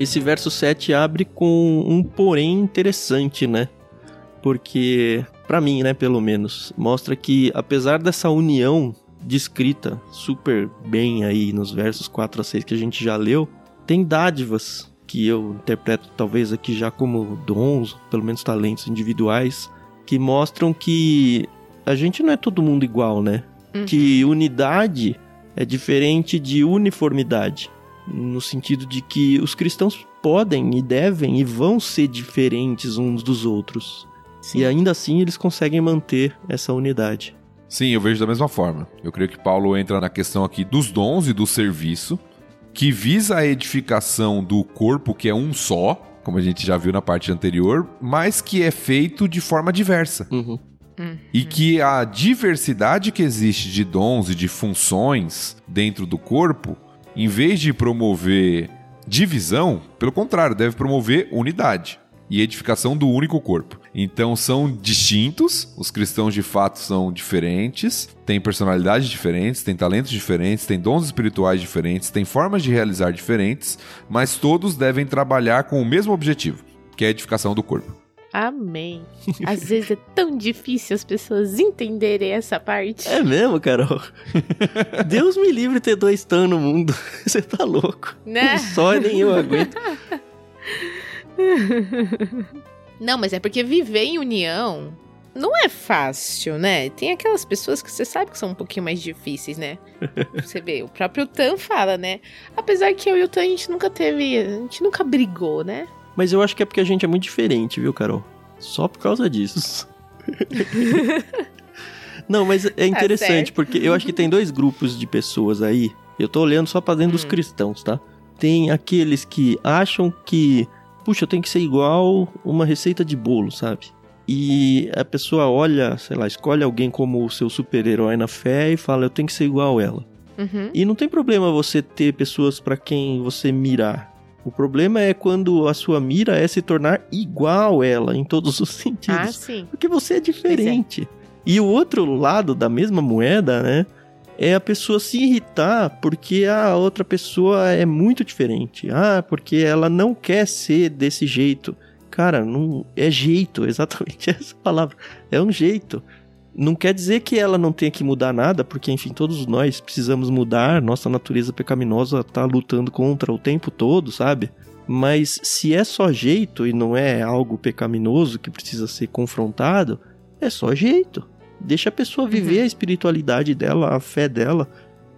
Esse verso 7 abre com um porém interessante, né? Porque, para mim, né, pelo menos, mostra que apesar dessa união descrita super bem aí nos versos 4 a 6 que a gente já leu, tem dádivas que eu interpreto talvez aqui já como dons, pelo menos talentos individuais, que mostram que a gente não é todo mundo igual, né? Uhum. Que unidade é diferente de uniformidade, no sentido de que os cristãos podem e devem e vão ser diferentes uns dos outros. Sim. E ainda assim eles conseguem manter essa unidade. Sim, eu vejo da mesma forma. Eu creio que Paulo entra na questão aqui dos dons e do serviço, que visa a edificação do corpo, que é um só, como a gente já viu na parte anterior, mas que é feito de forma diversa. Uhum. E que a diversidade que existe de dons e de funções dentro do corpo, em vez de promover divisão, pelo contrário, deve promover unidade. e edificação do único corpo. Então são distintos, os cristãos de fato são diferentes, têm personalidades diferentes, têm talentos diferentes, têm dons espirituais diferentes, têm formas de realizar diferentes, mas todos devem trabalhar com o mesmo objetivo, que é a edificação do corpo. Amém. [LAUGHS] Às vezes é tão difícil as pessoas entenderem essa parte. É mesmo, Carol? [LAUGHS] Deus me livre ter dois tão no mundo. [LAUGHS] Você tá louco. Né? Um só nem eu aguento. Não, mas é porque viver em união não é fácil, né? Tem aquelas pessoas que você sabe que são um pouquinho mais difíceis, né? Você vê, o próprio Tan fala, né? Apesar que eu e o Tan a gente nunca teve, a gente nunca brigou, né? Mas eu acho que é porque a gente é muito diferente, viu, Carol? Só por causa disso. [LAUGHS] Não, mas é interessante, certo. porque eu acho que tem dois grupos de pessoas aí. Eu tô olhando só pra dentro dos Hum. cristãos, tá? Tem aqueles que acham que, puxa, eu tenho que ser igual uma receita de bolo, sabe? E a pessoa olha, sei lá, escolhe alguém como o seu super-herói na fé e fala, eu tenho que ser igual ela. Uhum. E não tem problema você ter pessoas pra quem você mirar. O problema é quando a sua mira é se tornar igual ela em todos os [LAUGHS] Ah, sentidos. sim. Porque você é diferente. E o outro lado da mesma moeda, né? É a pessoa se irritar porque a outra pessoa é muito diferente. Ah, porque ela não quer ser desse jeito. Cara, não é jeito, [LAUGHS] exatamente essa palavra. É um jeito. Não quer dizer que ela não tenha que mudar nada, porque enfim, todos nós precisamos mudar, nossa natureza pecaminosa tá lutando contra o tempo todo, sabe? Mas se é só jeito e não é algo pecaminoso que precisa ser confrontado, é só jeito. Deixa a pessoa viver a espiritualidade dela, a fé dela,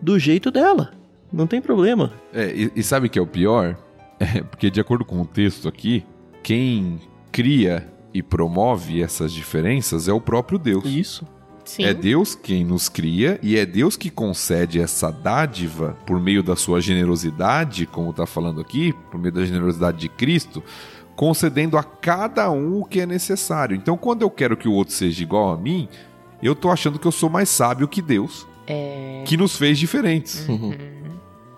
do jeito dela. Não tem problema. É, e, e sabe o que é o pior? É, porque de acordo com o texto aqui, quem cria e promove essas diferenças é o próprio Deus. Isso. Sim. É Deus quem nos cria e é Deus que concede essa dádiva por meio da sua generosidade, como está falando aqui, por meio da generosidade de Cristo, concedendo a cada um o que é necessário. Então, quando eu quero que o outro seja igual a mim, eu tô achando que eu sou mais sábio que Deus, É. que nos fez diferentes. Uhum.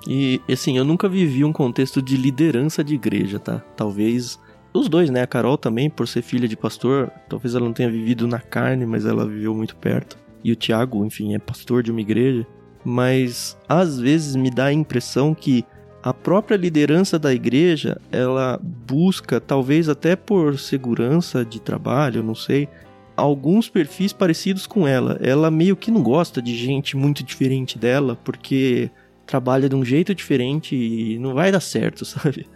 E assim, eu nunca vivi um contexto de liderança de igreja, tá? Talvez os dois, né? A Carol também, por ser filha de pastor, talvez ela não tenha vivido na carne, mas ela viveu muito perto. E o Tiago, enfim, é pastor de uma igreja. Mas às vezes me dá a impressão que a própria liderança da igreja, ela busca, talvez até por segurança de trabalho, não sei, alguns perfis parecidos com ela. Ela meio que não gosta de gente muito diferente dela, porque trabalha de um jeito diferente e não vai dar certo, [LAUGHS] sabe?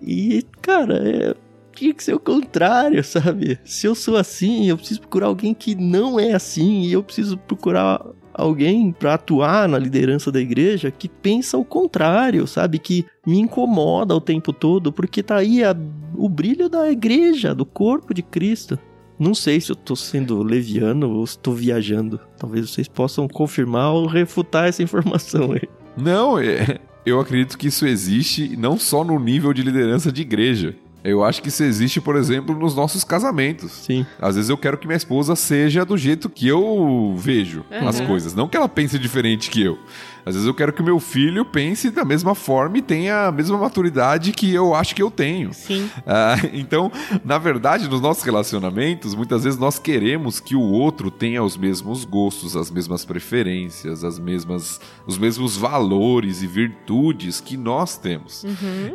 E, cara, é, tinha que ser o contrário, [LAUGHS] sabe? Se eu sou assim, eu preciso procurar alguém que não é assim, e eu preciso procurar alguém para atuar na liderança da igreja que pensa o contrário, sabe? Que me incomoda o tempo todo, porque tá aí a- o brilho da igreja, do corpo de Cristo. Não sei se eu tô sendo leviano ou se tô viajando. Talvez vocês possam confirmar ou refutar essa informação aí. Não, é- eu acredito que isso existe não só no nível de liderança de igreja. Eu acho que isso existe, por exemplo, nos nossos casamentos. Sim. Às vezes eu quero que minha esposa seja do jeito que eu vejo as Uhum. coisas, não que ela pense diferente que eu. Às vezes eu quero que o meu filho pense da mesma forma e tenha a mesma maturidade que eu acho que eu tenho. Sim. Ah, [LAUGHS] então, na verdade, nos nossos relacionamentos, muitas vezes nós queremos que o outro tenha os mesmos gostos, as mesmas preferências, as mesmas, os mesmos valores e virtudes que nós temos.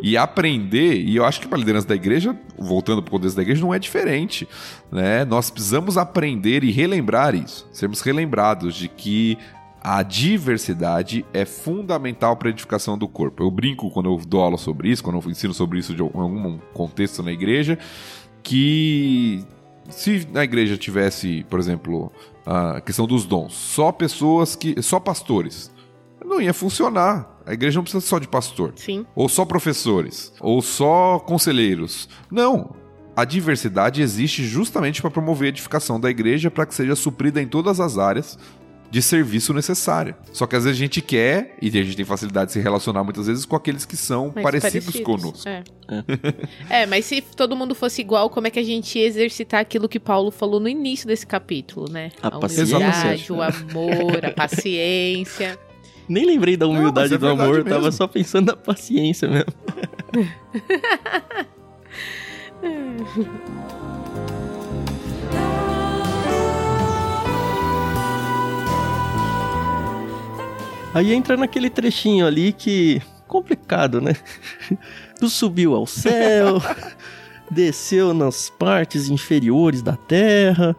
E aprender, e eu acho que para a liderança da igreja, voltando para o contexto da igreja, não é diferente. Né? Nós precisamos aprender e relembrar isso, sermos relembrados de que a diversidade é fundamental para a edificação do corpo. Eu brinco quando eu dou aula sobre isso, quando eu ensino sobre isso de algum contexto na igreja, que se na igreja tivesse, por exemplo, a questão dos dons, só pessoas que. só pastores, não ia funcionar. A igreja não precisa só de pastor Sim. ou só professores, ou só conselheiros. Não. A diversidade existe justamente para promover a edificação da igreja para que seja suprida em todas as áreas de serviço necessária. Só que às vezes a gente quer, e a gente tem facilidade de se relacionar muitas vezes com aqueles que são Mais parecidos, conosco. É. É, mas se todo mundo fosse igual, como é que a gente ia exercitar aquilo que Paulo falou no início desse capítulo, né? A humildade, paciência. o amor, a paciência. Nem lembrei da humildade mas é do amor, eu tava mesmo. só pensando na paciência mesmo. [LAUGHS] Aí entra naquele trechinho ali que. complicado, né? Tu subiu ao céu, [LAUGHS] desceu nas partes inferiores da terra.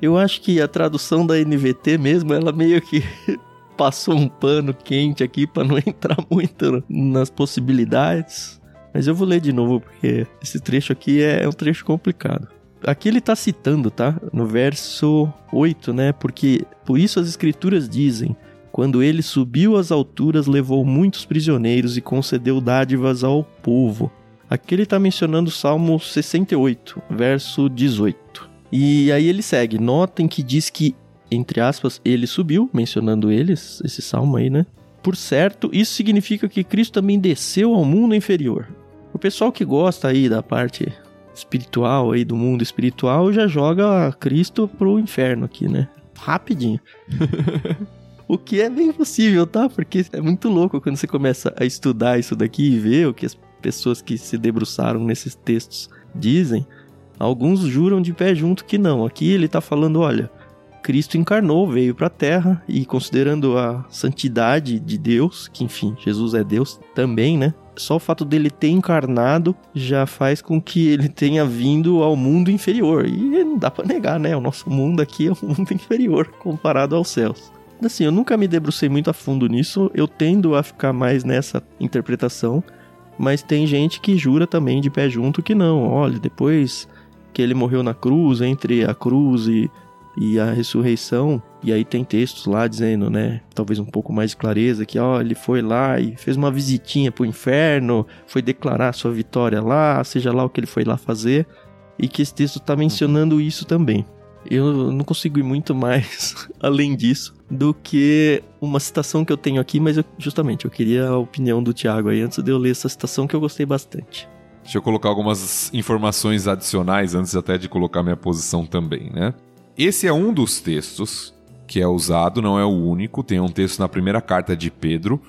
Eu acho que a tradução da NVT mesmo, ela meio que [LAUGHS] passou um pano quente aqui para não [LAUGHS] entrar muito nas possibilidades. Mas eu vou ler de novo porque esse trecho aqui é um trecho complicado. Aqui ele está citando, tá? No verso 8, né? Porque por isso as escrituras dizem: quando ele subiu às alturas, levou muitos prisioneiros e concedeu dádivas ao povo. Aqui ele está mencionando o Salmo 68, verso 18. E aí ele segue. Notem que diz que, entre aspas, ele subiu, mencionando eles, esse salmo aí, né? Por certo, isso significa que Cristo também desceu ao mundo inferior. O pessoal que gosta aí da parte espiritual aí do mundo espiritual já joga Cristo pro inferno aqui, né? Rapidinho. [LAUGHS] o que é bem possível, tá? Porque é muito louco quando você começa a estudar isso daqui e ver o que as pessoas que se debruçaram nesses textos dizem. Alguns juram de pé junto que não. Aqui ele tá falando, olha, Cristo encarnou, veio para a terra e considerando a santidade de Deus, que enfim, Jesus é Deus também, né? Só o fato dele ter encarnado já faz com que ele tenha vindo ao mundo inferior. E não dá para negar, né? O nosso mundo aqui é um mundo inferior comparado aos céus. Assim, eu nunca me debrucei muito a fundo nisso, eu tendo a ficar mais nessa interpretação, mas tem gente que jura também de pé junto que não. Olha, depois que ele morreu na cruz, entre a cruz e e a ressurreição. E aí tem textos lá dizendo, né, talvez um pouco mais de clareza, que ó, ele foi lá e fez uma visitinha pro inferno, foi declarar sua vitória lá, seja lá o que ele foi lá fazer, e que esse texto tá mencionando isso também. Eu não consigo ir muito mais [LAUGHS] além disso do que uma citação que eu tenho aqui, mas eu, justamente eu queria a opinião do Tiago aí antes de eu ler essa citação que eu gostei bastante. Deixa eu colocar algumas informações adicionais antes até de colocar minha posição também, né? Esse é um dos textos que é usado, não é o único. Tem um texto na primeira carta de Pedro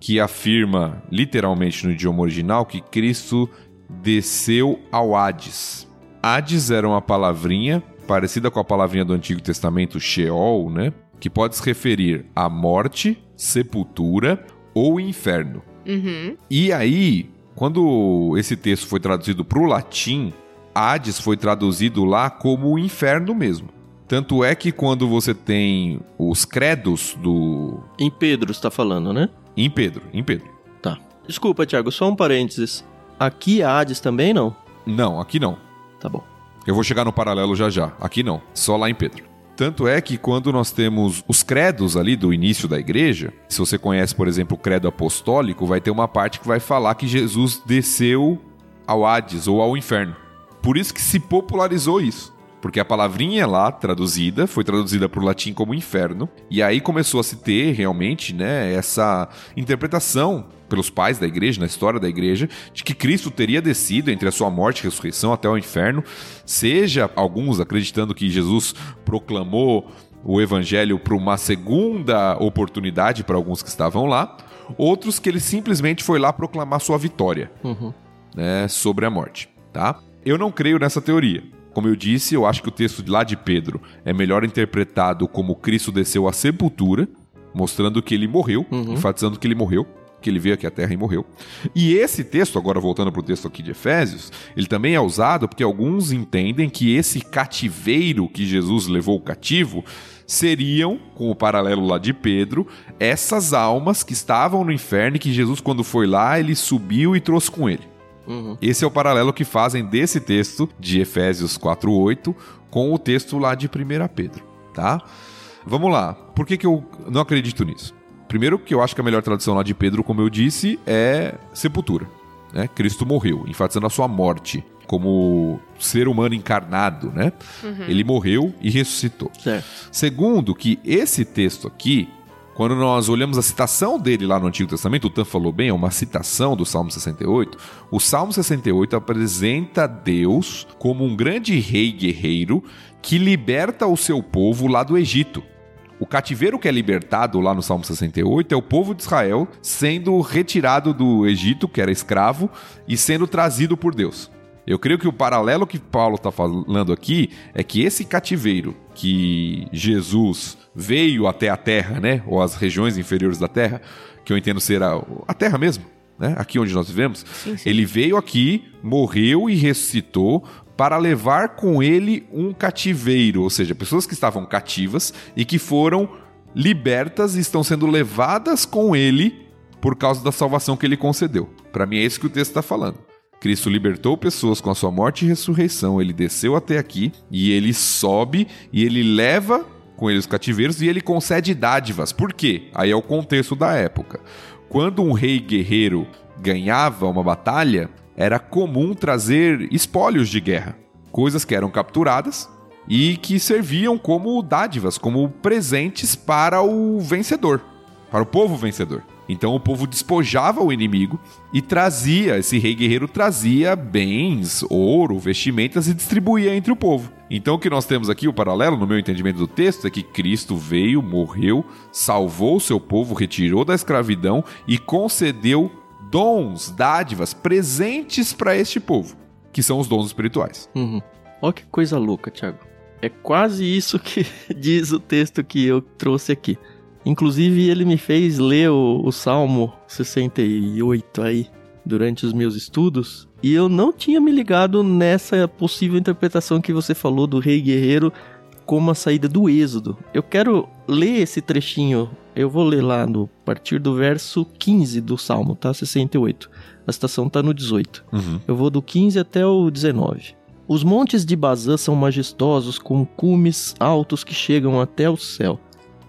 que afirma, literalmente no idioma original, que Cristo desceu ao Hades. Hades era uma palavrinha parecida com a palavrinha do Antigo Testamento, Sheol, né? Que pode se referir à morte, sepultura ou inferno. Uhum. E aí, quando esse texto foi traduzido para o latim, Hades foi traduzido lá como o inferno mesmo. Tanto é que quando você tem os credos do. Em Pedro está falando, né? Em Pedro, em Pedro. Tá. Desculpa, Thiago, só um parênteses. Aqui Hades também não? Não, aqui não. Tá bom. Eu vou chegar no paralelo já já. Aqui não, só lá em Pedro. Tanto é que quando nós temos os credos ali do início da igreja, se você conhece, por exemplo, o credo apostólico, vai ter uma parte que vai falar que Jesus desceu ao Hades ou ao inferno. Por isso que se popularizou isso. Porque a palavrinha lá, traduzida, foi traduzida para o latim como inferno. E aí começou a se ter realmente né, essa interpretação pelos pais da igreja, na história da igreja, de que Cristo teria descido entre a sua morte e ressurreição até o inferno, seja alguns acreditando que Jesus proclamou o evangelho para uma segunda oportunidade para alguns que estavam lá, outros que ele simplesmente foi lá proclamar sua vitória uhum. né, sobre a morte. Tá? Eu não creio nessa teoria. Como eu disse, eu acho que o texto lá de Pedro é melhor interpretado como Cristo desceu à sepultura, mostrando que ele morreu, Uhum. enfatizando que ele morreu, que ele veio aqui à Terra e morreu. E esse texto, agora voltando para o texto aqui de Efésios, ele também é usado porque alguns entendem que esse cativeiro que Jesus levou cativo seriam, com o paralelo lá de Pedro, essas almas que estavam no inferno e que Jesus, quando foi lá, ele subiu e trouxe com ele. Uhum. Esse é o paralelo que fazem desse texto de Efésios 4:8 com o texto lá de 1 Pedro, tá? Vamos lá. Por que, que eu não acredito nisso? Primeiro que eu acho que a melhor tradução lá de Pedro, como eu disse, é sepultura. Né? Cristo morreu, enfatizando a sua morte como ser humano encarnado, né? Ele morreu e ressuscitou. Certo. Segundo, que esse texto aqui, quando nós olhamos a citação dele lá no Antigo Testamento, o Tan falou bem, é uma citação do Salmo 68. O Salmo 68 apresenta Deus como um grande rei guerreiro que liberta o seu povo lá do Egito. O cativeiro que é libertado lá no Salmo 68 é o povo de Israel sendo retirado do Egito, que era escravo, e sendo trazido por Deus. Eu creio que o paralelo que Paulo está falando aqui é que esse cativeiro que Jesus veio até a terra, né? Ou as regiões inferiores da terra, que eu entendo ser a, a terra mesmo, né? Aqui onde nós vivemos. Sim, sim. Ele veio aqui, morreu e ressuscitou para levar com ele um cativeiro, ou seja, pessoas que estavam cativas e que foram libertas e estão sendo levadas com ele por causa da salvação que ele concedeu. Para mim é isso que o texto está falando. Cristo libertou pessoas com a sua morte e ressurreição. Ele desceu até aqui e ele sobe e ele leva com ele os cativeiros e ele concede dádivas. Por quê? Aí é o contexto da época. Quando um rei guerreiro ganhava uma batalha, era comum trazer espólios de guerra, coisas que eram capturadas e que serviam como dádivas, como presentes para o vencedor, para o povo vencedor. Então o povo despojava o inimigo e trazia, esse rei guerreiro trazia bens, ouro, vestimentas e distribuía entre o povo. Então o que nós temos aqui, o paralelo, no meu entendimento do texto, é que Cristo veio, morreu, salvou o seu povo, retirou da escravidão e concedeu dons, dádivas, presentes para este povo, que são os dons espirituais. Uhum. Olha que coisa louca, Thiago. É quase isso que [LAUGHS] diz o texto que eu trouxe aqui. Inclusive, ele me fez ler o, o Salmo 68 aí durante os meus estudos. E eu não tinha me ligado nessa possível interpretação que você falou do rei guerreiro como a saída do êxodo. Eu quero ler esse trechinho. Eu vou ler lá no a partir do verso 15 do Salmo, tá? 68. A citação tá no 18. Uhum. Eu vou do 15 até o 19. Os montes de Bazã são majestosos, com cumes altos que chegam até o céu.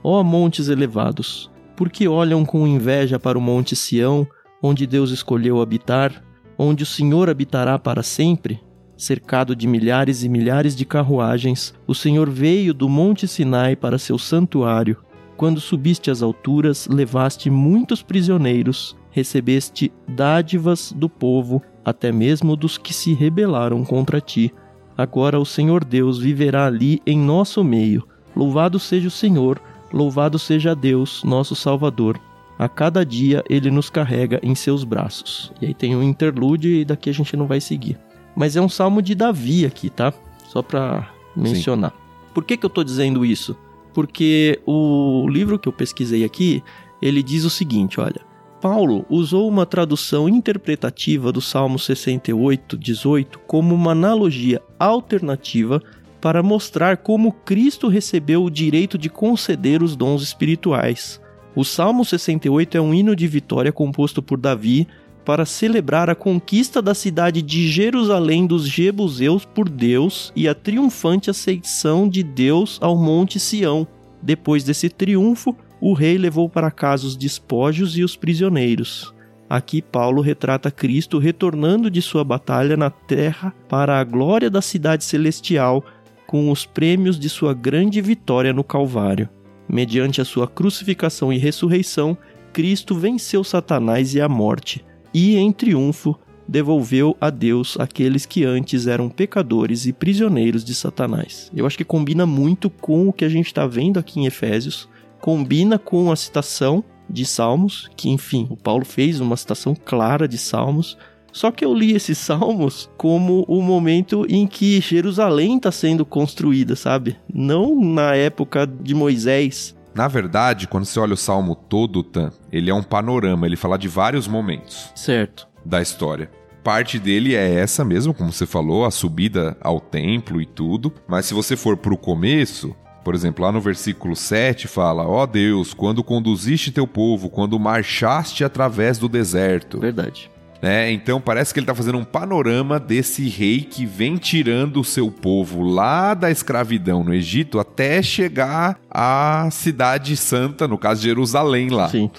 Ó montes elevados, por que olham com inveja para o monte Sião, onde Deus escolheu habitar, onde o Senhor habitará para sempre? Cercado de milhares e milhares de carruagens, o Senhor veio do monte Sinai para seu santuário. Quando subiste às alturas, levaste muitos prisioneiros, recebeste dádivas do povo, até mesmo dos que se rebelaram contra ti. Agora o Senhor Deus viverá ali em nosso meio. Louvado seja o Senhor, louvado seja Deus, nosso Salvador. A cada dia ele nos carrega em seus braços. E aí tem um interlúdio e daqui a gente não vai seguir. Mas é um salmo de Davi aqui, tá? Só para mencionar. Por que, que eu tô dizendo isso? Porque o livro que eu pesquisei aqui, ele diz o seguinte, olha. Paulo usou uma tradução interpretativa do Salmo 68, 18 como uma analogia alternativa para mostrar como Cristo recebeu o direito de conceder os dons espirituais. O Salmo 68 é um hino de vitória composto por Davi para celebrar a conquista da cidade de Jerusalém dos Jebuseus por Deus e a triunfante ascensão de Deus ao Monte Sião. Depois desse triunfo, o rei levou para casa os despojos e os prisioneiros. Aqui Paulo retrata Cristo retornando de sua batalha na terra para a glória da cidade celestial com os prêmios de sua grande vitória no Calvário. Mediante a sua crucificação e ressurreição, Cristo venceu Satanás e a morte, e em triunfo devolveu a Deus aqueles que antes eram pecadores e prisioneiros de Satanás. Eu acho que combina muito com o que a gente está vendo aqui em Efésios, combina com a citação de Salmos, que enfim, o Paulo fez uma citação clara de Salmos. Só que eu li esses salmos como o momento em que Jerusalém está sendo construída, sabe? Não na época de Moisés. Na verdade, quando você olha o salmo todo, Tan, ele é um panorama, ele fala de vários momentos Certo. da história. Parte dele é essa mesmo, como você falou, a subida ao templo e tudo. Mas se você for pro começo, por exemplo, lá no versículo 7 fala: Ó Deus, quando conduziste teu povo, quando marchaste através do deserto. Verdade. Né? Então parece que ele está fazendo um panorama desse rei que vem tirando o seu povo lá da escravidão no Egito até chegar à cidade santa, no caso Jerusalém lá. Sim.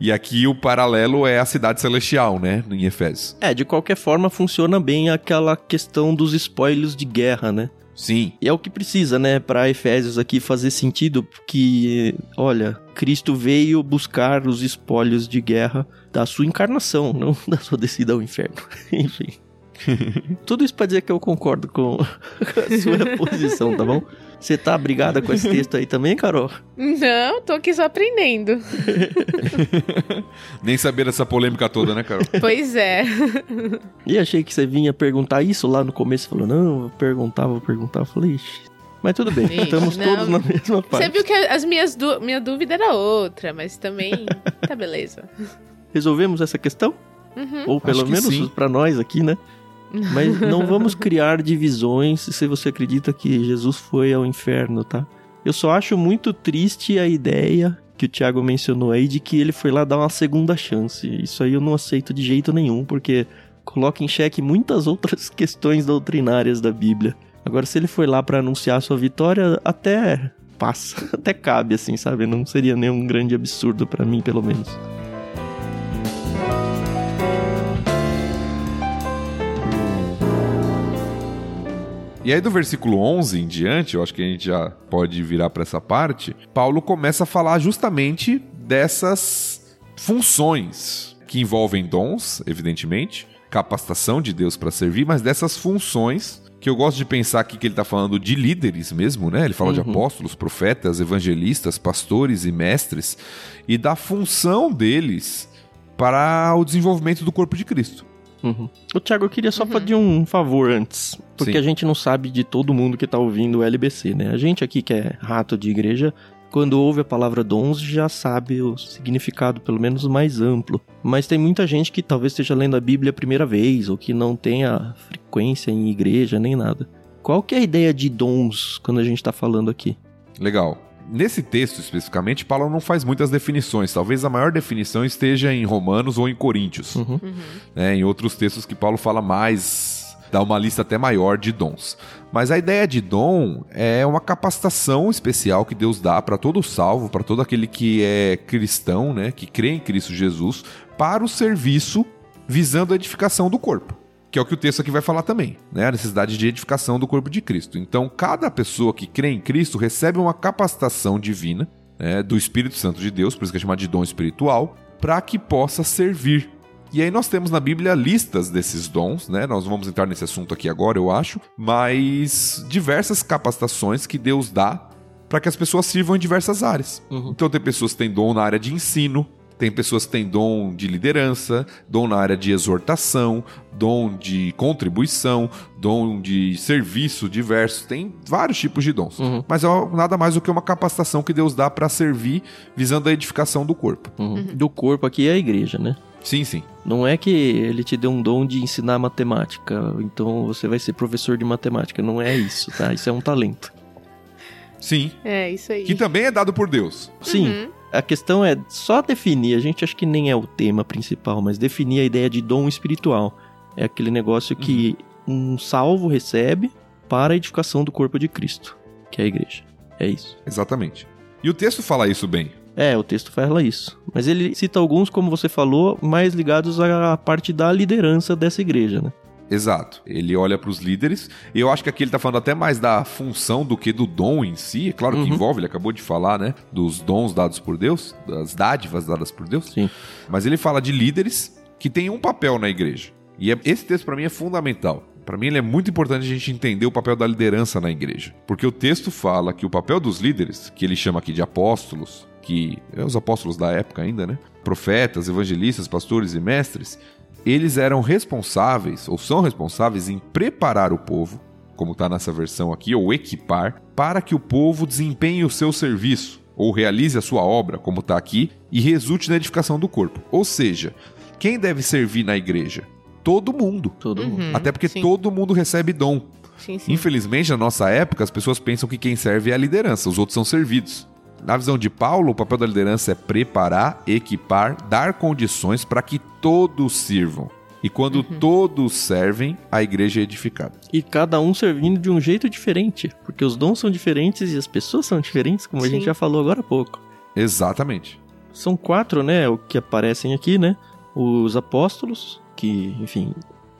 E aqui o paralelo é a cidade celestial, né? Em Efésios. É, de qualquer forma funciona bem aquela questão dos spoilers de guerra, né? Sim. E é o que precisa, né, para Efésios aqui fazer sentido, que, olha, Cristo veio buscar os espólios de guerra da sua encarnação, não [LAUGHS] da sua descida ao inferno. [LAUGHS] Enfim. [LAUGHS] Tudo isso pra dizer que eu concordo com [LAUGHS] a sua [LAUGHS] posição, tá bom? Você tá brigada com esse texto aí também, Carol? Não, tô aqui só aprendendo. Nem saber dessa polêmica toda, né, Carol? Pois é. E achei que você vinha perguntar isso lá no começo. Falou, não, vou perguntar, vou perguntar. Eu falei, ixi. Mas tudo bem, Ixi, estamos não. todos na mesma parte. Você viu que as minhas du minha dúvida era outra, mas também tá beleza. Resolvemos essa questão? Uhum. Ou pelo menos pra nós aqui, né? Mas não vamos criar divisões se você acredita que Jesus foi ao inferno, tá? Eu só acho muito triste a ideia que o Thiago mencionou aí de que ele foi lá dar uma segunda chance. Isso aí eu não aceito de jeito nenhum, porque coloca em xeque muitas outras [LAUGHS] questões doutrinárias da Bíblia. Agora, se ele foi lá pra anunciar sua vitória, até passa, [LAUGHS] até cabe, assim, sabe? Não seria nenhum grande absurdo pra mim, pelo menos. E aí do versículo 11 em diante, eu acho que a gente já pode virar para essa parte, Paulo começa a falar justamente dessas funções que envolvem dons, evidentemente, capacitação de Deus para servir, mas dessas funções que eu gosto de pensar aqui que ele está falando de líderes mesmo, né? Ele fala de Uhum. apóstolos, profetas, evangelistas, pastores e mestres e da função deles para o desenvolvimento do corpo de Cristo. Uhum. Ô, Thiago, eu queria só pedir um favor antes. Porque Sim. a gente não sabe de todo mundo que tá ouvindo o LBC, né? A gente aqui que é rato de igreja, quando ouve a palavra dons, já sabe o significado, pelo menos mais amplo. Mas tem muita gente que talvez esteja lendo a Bíblia a primeira vez, ou que não tenha frequência em igreja, nem nada. Qual que é a ideia de dons quando a gente tá falando aqui? Legal. Nesse texto especificamente, Paulo não faz muitas definições. Talvez a maior definição esteja em Romanos ou em Coríntios. Uhum. né, em outros textos que Paulo fala mais, dá uma lista até maior de dons. Mas a ideia de dom é uma capacitação especial que Deus dá para todo salvo, para todo aquele que é cristão, né, que crê em Cristo Jesus, para o serviço visando a edificação do corpo. Que é o que o texto aqui vai falar também, né? A necessidade de edificação do corpo de Cristo. Então, cada pessoa que crê em Cristo recebe uma capacitação divina né, do Espírito Santo de Deus, por isso que é chamado de dom espiritual, para que possa servir. E aí nós temos na Bíblia listas desses dons, né? Nós vamos entrar nesse assunto aqui agora, eu acho, mas diversas capacitações que Deus dá para que as pessoas sirvam em diversas áreas. Uhum. Então tem pessoas que têm dom na área de ensino, tem pessoas que têm dom de liderança, dom na área de exortação, dom de contribuição, dom de serviço diverso, tem vários tipos de dons. Uhum. Mas é nada mais do que uma capacitação que Deus dá para servir visando a edificação do corpo. Uhum. Do corpo aqui é a igreja, né? Sim, sim. Não é que ele te deu um dom de ensinar matemática, então você vai ser professor de matemática. Não é isso, tá? Isso é um talento. Sim. É, isso aí. Que também é dado por Deus. Sim, Uhum. A questão é só definir. A gente acha que nem é o tema principal, mas definir a ideia de dom espiritual. É aquele negócio que um salvo recebe para a edificação do corpo de Cristo, que é a igreja. É isso. Exatamente. E o texto fala isso bem. É, o texto fala isso. Mas ele cita alguns, como você falou, mais ligados à parte da liderança dessa igreja, né? Exato. Ele olha para os líderes. E eu acho que aqui ele tá falando até mais da função do que do dom em si. É claro que Uhum. envolve, ele acabou de falar, né? Dos dons dados por Deus, das dádivas dadas por Deus. Sim. Mas ele fala de líderes que têm um papel na igreja. E é- esse texto para mim é fundamental. Para mim ele é muito importante a gente entender o papel da liderança na igreja. Porque o texto fala que o papel dos líderes, que ele chama aqui de apóstolos, que é os apóstolos da época ainda, né? Profetas, evangelistas, pastores e mestres, eles eram responsáveis, ou são responsáveis, em preparar o povo, como está nessa versão aqui, ou equipar, para que o povo desempenhe o seu serviço, ou realize a sua obra, como está aqui, e resulte na edificação do corpo. Ou seja, quem deve servir na igreja? Todo mundo. Todo mundo. Uhum, Até porque sim. todo mundo recebe dom. Sim, sim. Infelizmente, na nossa época, as pessoas pensam que quem serve é a liderança, os outros são servidos. Na visão de Paulo, o papel da liderança é preparar, equipar, dar condições para que todos sirvam. E quando Uhum. todos servem, a igreja é edificada. E cada um servindo de um jeito diferente. Porque os dons são diferentes e as pessoas são diferentes, como a Sim. gente já falou agora há pouco. Exatamente. São quatro, né? O que aparecem aqui, né? Os apóstolos, que, enfim,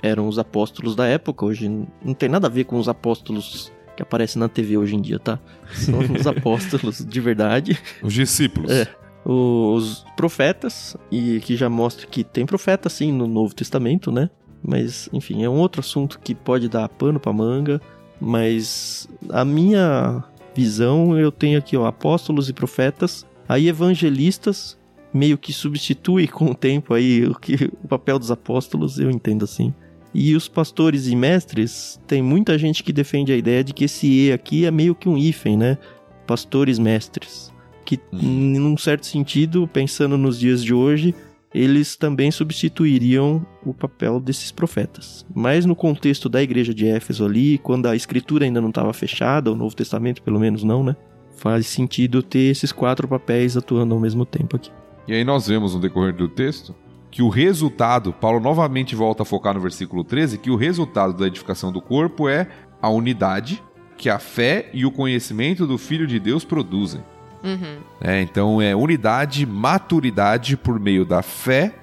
eram os apóstolos da época. Hoje não tem nada a ver com os apóstolos que aparecem na TV hoje em dia, tá? São [LAUGHS] os apóstolos de verdade. Os discípulos. É. Os profetas, e que já mostra que tem profeta sim no Novo Testamento, né? Mas, enfim, é um outro assunto que pode dar pano pra manga. Mas a minha visão, eu tenho aqui, ó, apóstolos e profetas, aí evangelistas, meio que substitui com o tempo aí o, que, o papel dos apóstolos, eu entendo assim. E os pastores e mestres, tem muita gente que defende a ideia de que esse E aqui é meio que um hífen, né? Pastores mestres. Que, uhum. num certo sentido, pensando nos dias de hoje, eles também substituiriam o papel desses profetas. Mas no contexto da igreja de Éfeso ali, quando a escritura ainda não estava fechada, o Novo Testamento pelo menos não, né? Faz sentido ter esses quatro papéis atuando ao mesmo tempo aqui. E aí nós vemos no decorrer do texto que o resultado, Paulo novamente volta a focar no versículo 13, que o resultado da edificação do corpo é a unidade que a fé e o conhecimento do Filho de Deus produzem. Uhum. É, então é unidade, maturidade por meio da fé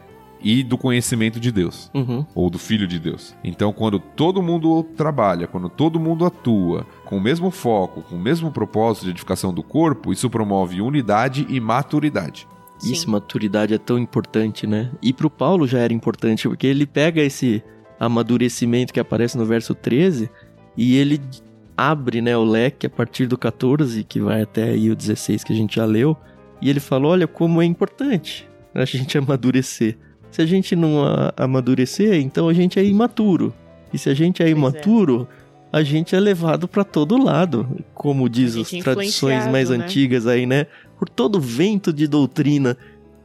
e do conhecimento de Deus, uhum. ou do Filho de Deus. Então, quando todo mundo trabalha, quando todo mundo atua com o mesmo foco, com o mesmo propósito de edificação do corpo, isso promove unidade e maturidade. Sim. Isso, maturidade é tão importante, né? E pro Paulo já era importante, porque ele pega esse amadurecimento que aparece no verso 13 e ele abre né, o leque a partir do 14, que vai até aí o 16 que a gente já leu, e ele fala: olha como é importante a gente [LAUGHS] amadurecer. Se a gente não amadurecer, então a gente é imaturo. E se a gente é é. imaturo, a gente é levado para todo lado, como diz as é tradições mais né? antigas aí, né? Por todo vento de doutrina.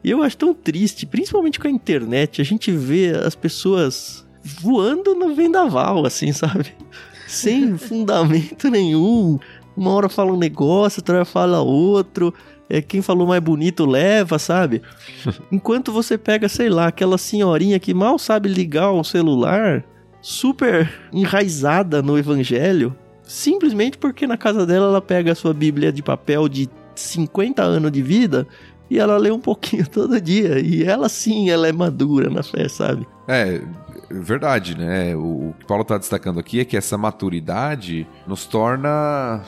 E eu acho tão triste, principalmente com a internet, a gente vê as pessoas voando no vendaval, assim, sabe? [LAUGHS] sem fundamento nenhum. Uma hora fala um negócio, outra hora fala outro. É, quem falou mais bonito leva, sabe? [LAUGHS] Enquanto você pega, sei lá, aquela senhorinha que mal sabe ligar um celular, super enraizada no evangelho, simplesmente porque na casa dela ela pega a sua Bíblia de papel de 50 anos de vida e ela lê um pouquinho [LAUGHS] todo dia. E ela sim, ela é madura na fé, sabe? É, verdade, né? O, o que Paulo está destacando aqui é que essa maturidade nos torna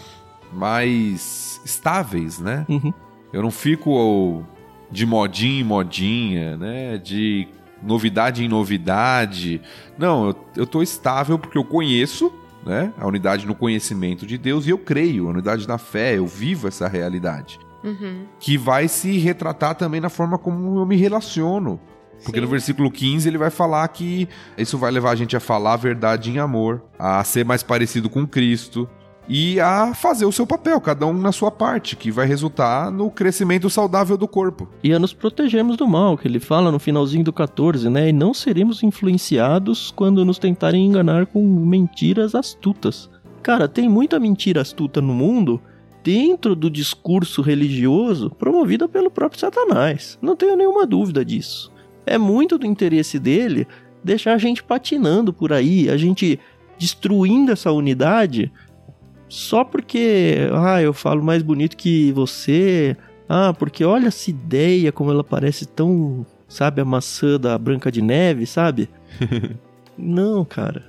mais estáveis, né? Uhum. Eu não fico de modinha em modinha, né? De novidade em novidade. Não, eu, eu tô estável porque eu conheço, né? A unidade no conhecimento de Deus e eu creio, a unidade na fé, eu vivo essa realidade. Uhum. Que vai se retratar também na forma como eu me relaciono. Porque Sim. no versículo 15 ele vai falar que isso vai levar a gente a falar a verdade em amor, a ser mais parecido com Cristo e a fazer o seu papel, cada um na sua parte, que vai resultar no crescimento saudável do corpo. E a nos protegermos do mal, que ele fala no finalzinho do 14, né? E não seremos influenciados quando nos tentarem enganar com mentiras astutas. Cara, tem muita mentira astuta no mundo dentro do discurso religioso promovida pelo próprio Satanás. Não tenho nenhuma dúvida disso é muito do interesse dele deixar a gente patinando por aí, a gente destruindo essa unidade só porque, ah, eu falo mais bonito que você, ah, porque olha essa ideia como ela parece tão, sabe, a maçã da Branca de Neve, sabe? [LAUGHS] Não, cara.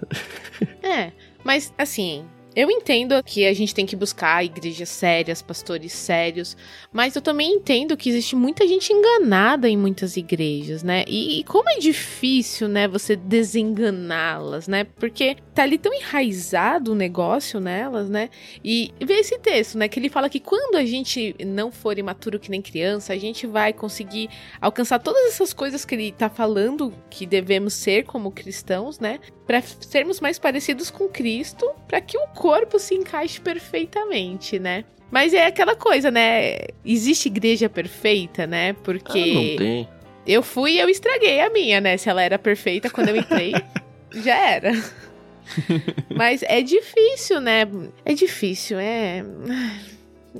é, mas assim, eu entendo que a gente tem que buscar igrejas sérias, pastores sérios, mas eu também entendo que existe muita gente enganada em muitas igrejas, né? E, e como é difícil, né, você desenganá-las, né? Porque tá ali tão enraizado o negócio nelas, né? E vê esse texto, né, que ele fala que quando a gente não for imaturo que nem criança, a gente vai conseguir alcançar todas essas coisas que ele tá falando que devemos ser como cristãos, né? Para sermos mais parecidos com Cristo, para que o corpo se encaixe perfeitamente, né? Mas é aquela coisa, né? Existe igreja perfeita, né? Porque. Ah, não tem. Eu fui e eu estraguei a minha, né? Se ela era perfeita quando eu entrei, [LAUGHS] já era. Mas é difícil, né? É difícil, é.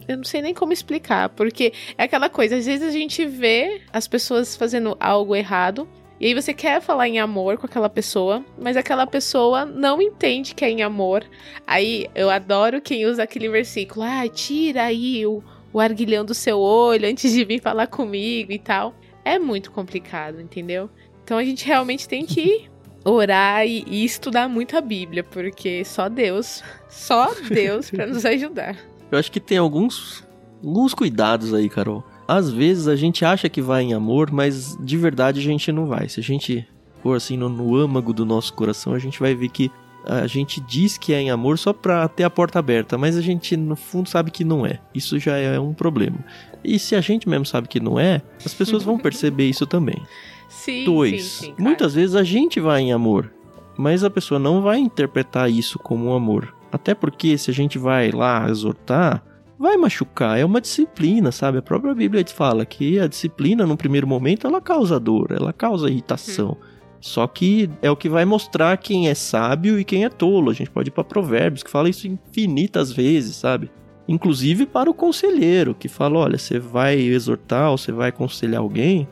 Eu não sei nem como explicar, porque é aquela coisa, às vezes a gente vê as pessoas fazendo algo errado, e aí você quer falar em amor com aquela pessoa, mas aquela pessoa não entende que é em amor. Aí eu adoro quem usa aquele versículo: ah, tira aí o, o arguilhão do seu olho antes de vir falar comigo e tal. É muito complicado, entendeu? Então a gente realmente tem que orar e, e estudar muito a Bíblia, porque só Deus, só Deus para [LAUGHS] nos ajudar. Eu acho que tem alguns, alguns cuidados aí, Carol às vezes a gente acha que vai em amor, mas de verdade a gente não vai. Se a gente for assim no, no âmago do nosso coração, a gente vai ver que a gente diz que é em amor só pra ter a porta aberta, mas a gente no fundo sabe que não é. Isso já é um problema. E se a gente mesmo sabe que não é, as pessoas vão perceber isso também. [LAUGHS] Sim, Dois, sim, sim, claro. muitas vezes a gente vai em amor, mas a pessoa não vai interpretar isso como um amor. Até porque se a gente vai lá exortar, vai machucar, é uma disciplina, sabe? A própria Bíblia fala que a disciplina, no primeiro momento, ela causa dor, ela causa irritação. Só que é o que vai mostrar quem é sábio e quem é tolo. A gente pode ir para Provérbios, que fala isso infinitas vezes, sabe? Inclusive para o conselheiro, que fala: olha, você vai exortar ou você vai aconselhar alguém,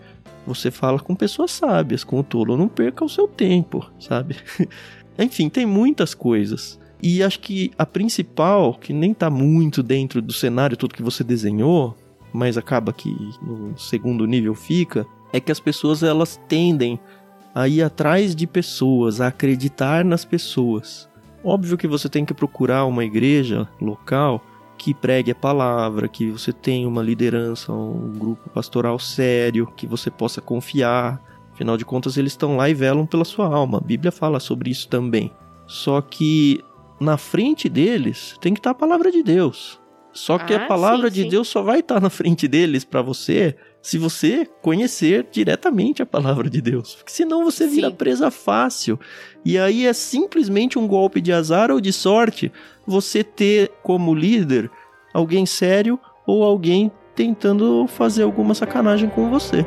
você fala com pessoas sábias, com o tolo, não perca o seu tempo, sabe? [LAUGHS] Enfim, tem muitas coisas. E acho que a principal, que nem tá muito dentro do cenário todo que você desenhou, mas acaba que no segundo nível fica, é que as pessoas elas tendem a ir atrás de pessoas, a acreditar nas pessoas. Óbvio que você tem que procurar uma igreja local que pregue a palavra, que você tenha uma liderança, um grupo pastoral sério, que você possa confiar. Afinal de contas, eles estão lá e velam pela sua alma. A Bíblia fala sobre isso também. Só que na frente deles tem que estar a palavra de Deus. Só que Ah, a palavra sim, de sim. Deus só vai estar na frente deles para você se você conhecer diretamente a palavra de Deus. Porque senão você vira Sim. presa fácil. E aí é simplesmente um golpe de azar ou de sorte você ter como líder alguém sério ou alguém tentando fazer alguma sacanagem com você.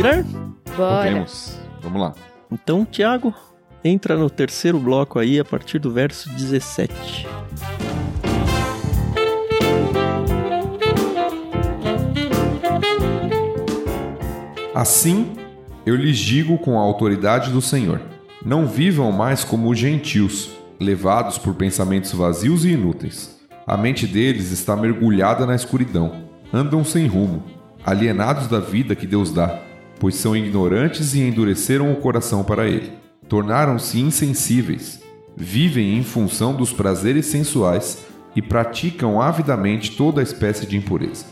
Virar? Bora. Podemos. Vamos lá. Então, Tiago, entra no terceiro bloco aí a partir do verso 17. Assim, eu lhes digo com a autoridade do Senhor: não vivam mais como os gentios, levados por pensamentos vazios e inúteis. A mente deles está mergulhada na escuridão, andam sem rumo, alienados da vida que Deus dá, pois são ignorantes e endureceram o coração para ele. Tornaram-se insensíveis, vivem em função dos prazeres sensuais e praticam avidamente toda espécie de impureza.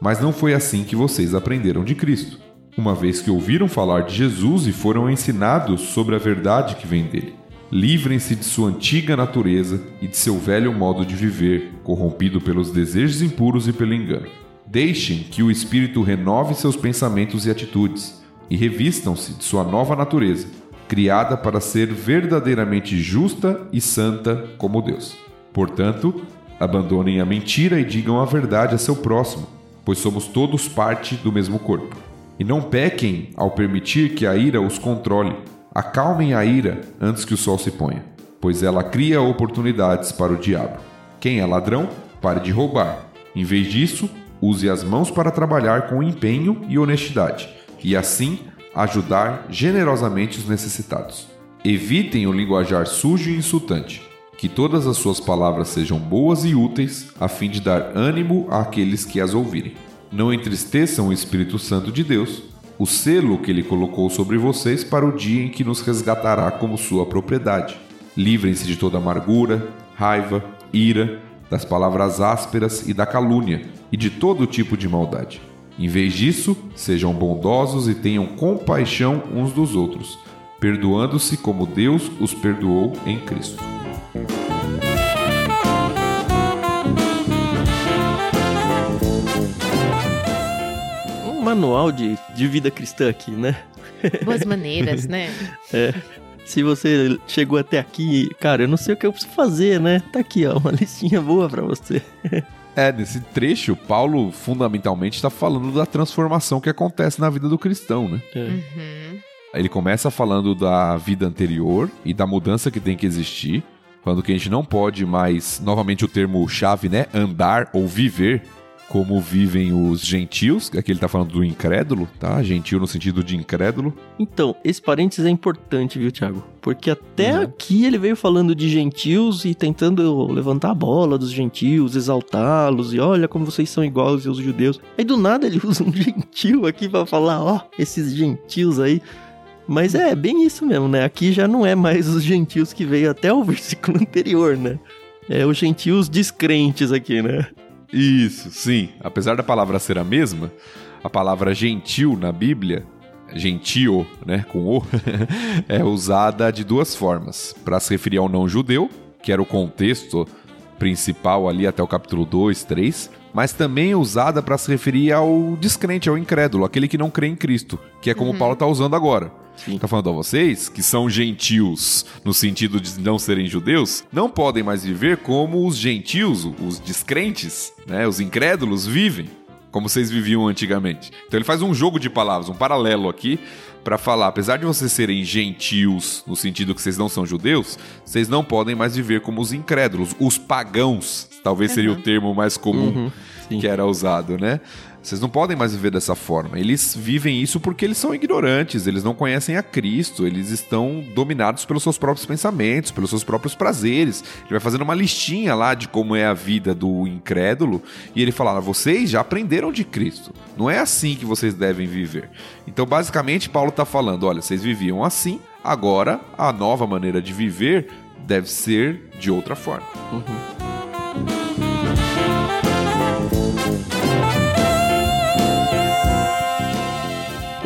Mas não foi assim que vocês aprenderam de Cristo, uma vez que ouviram falar de Jesus e foram ensinados sobre a verdade que vem dele. Livrem-se de sua antiga natureza e de seu velho modo de viver, corrompido pelos desejos impuros e pelo engano. Deixem que o Espírito renove seus pensamentos e atitudes, e revistam-se de sua nova natureza, criada para ser verdadeiramente justa e santa como Deus. Portanto, abandonem a mentira e digam a verdade a seu próximo, pois somos todos parte do mesmo corpo. E não pequem ao permitir que a ira os controle. Acalmem a ira antes que o sol se ponha, pois ela cria oportunidades para o diabo. Quem é ladrão, pare de roubar. Em vez disso, use as mãos para trabalhar com empenho e honestidade, e assim ajudar generosamente os necessitados. Evitem o linguajar sujo e insultante. Que todas as suas palavras sejam boas e úteis, a fim de dar ânimo àqueles que as ouvirem. Não entristeçam o Espírito Santo de Deus, o selo que ele colocou sobre vocês para o dia em que nos resgatará como sua propriedade. Livrem-se de toda amargura, raiva, ira, das palavras ásperas e da calúnia, e de todo tipo de maldade. Em vez disso, sejam bondosos e tenham compaixão uns dos outros, perdoando-se como Deus os perdoou em Cristo. Um manual de, de vida cristã aqui, né? Boas maneiras, né? [LAUGHS] Se você chegou até aqui, cara, eu não sei o que eu preciso fazer, né? Tá aqui, ó, uma [LAUGHS] listinha boa pra você. É, nesse trecho, Paulo fundamentalmente está falando da transformação que acontece na vida do cristão, né? Uhum. Ele começa falando da vida anterior e da mudança que tem que existir, falando que a gente não pode mais, novamente o termo chave, né, andar ou viver como vivem os gentios. Aqui ele tá falando do incrédulo, tá? Gentil no sentido de incrédulo. Então, esse parênteses é importante, viu, Thiago? Porque até uhum. aqui ele veio falando de gentios e tentando levantar a bola dos gentios, exaltá-los, e olha como vocês são iguais aos judeus. Aí do nada ele [LAUGHS] usa um gentil aqui para falar, ó, oh, esses gentios aí. Mas é bem isso mesmo, né? Aqui já não é mais os gentios que veio até o [LAUGHS] versículo anterior, né? É os gentios descrentes aqui, né? Isso, sim. Apesar da palavra ser a mesma, a palavra gentil na Bíblia, gentio, né, com o, [LAUGHS] é usada de duas formas. Para se referir ao não judeu, que era o contexto principal ali até o capítulo 2, 3, mas também é usada para se referir ao descrente, ao incrédulo, aquele que não crê em Cristo, que é como uhum. Paulo está usando agora. Sim. Tá falando a vocês que são gentios no sentido de não serem judeus, não podem mais viver como os gentios, os descrentes, né, os incrédulos vivem, como vocês viviam antigamente. Então ele faz um jogo de palavras, um paralelo aqui para falar, apesar de vocês serem gentios no sentido que vocês não são judeus, vocês não podem mais viver como os incrédulos, os pagãos, talvez seria uhum. o termo mais comum uhum. que era usado, né? Vocês não podem mais viver dessa forma. Eles vivem isso porque eles são ignorantes, eles não conhecem a Cristo, eles estão dominados pelos seus próprios pensamentos, pelos seus próprios prazeres. Ele vai fazendo uma listinha lá de como é a vida do incrédulo e ele fala: ah, vocês já aprenderam de Cristo. Não é assim que vocês devem viver. Então, basicamente, Paulo está falando: olha, vocês viviam assim, agora a nova maneira de viver deve ser de outra forma. Uhum.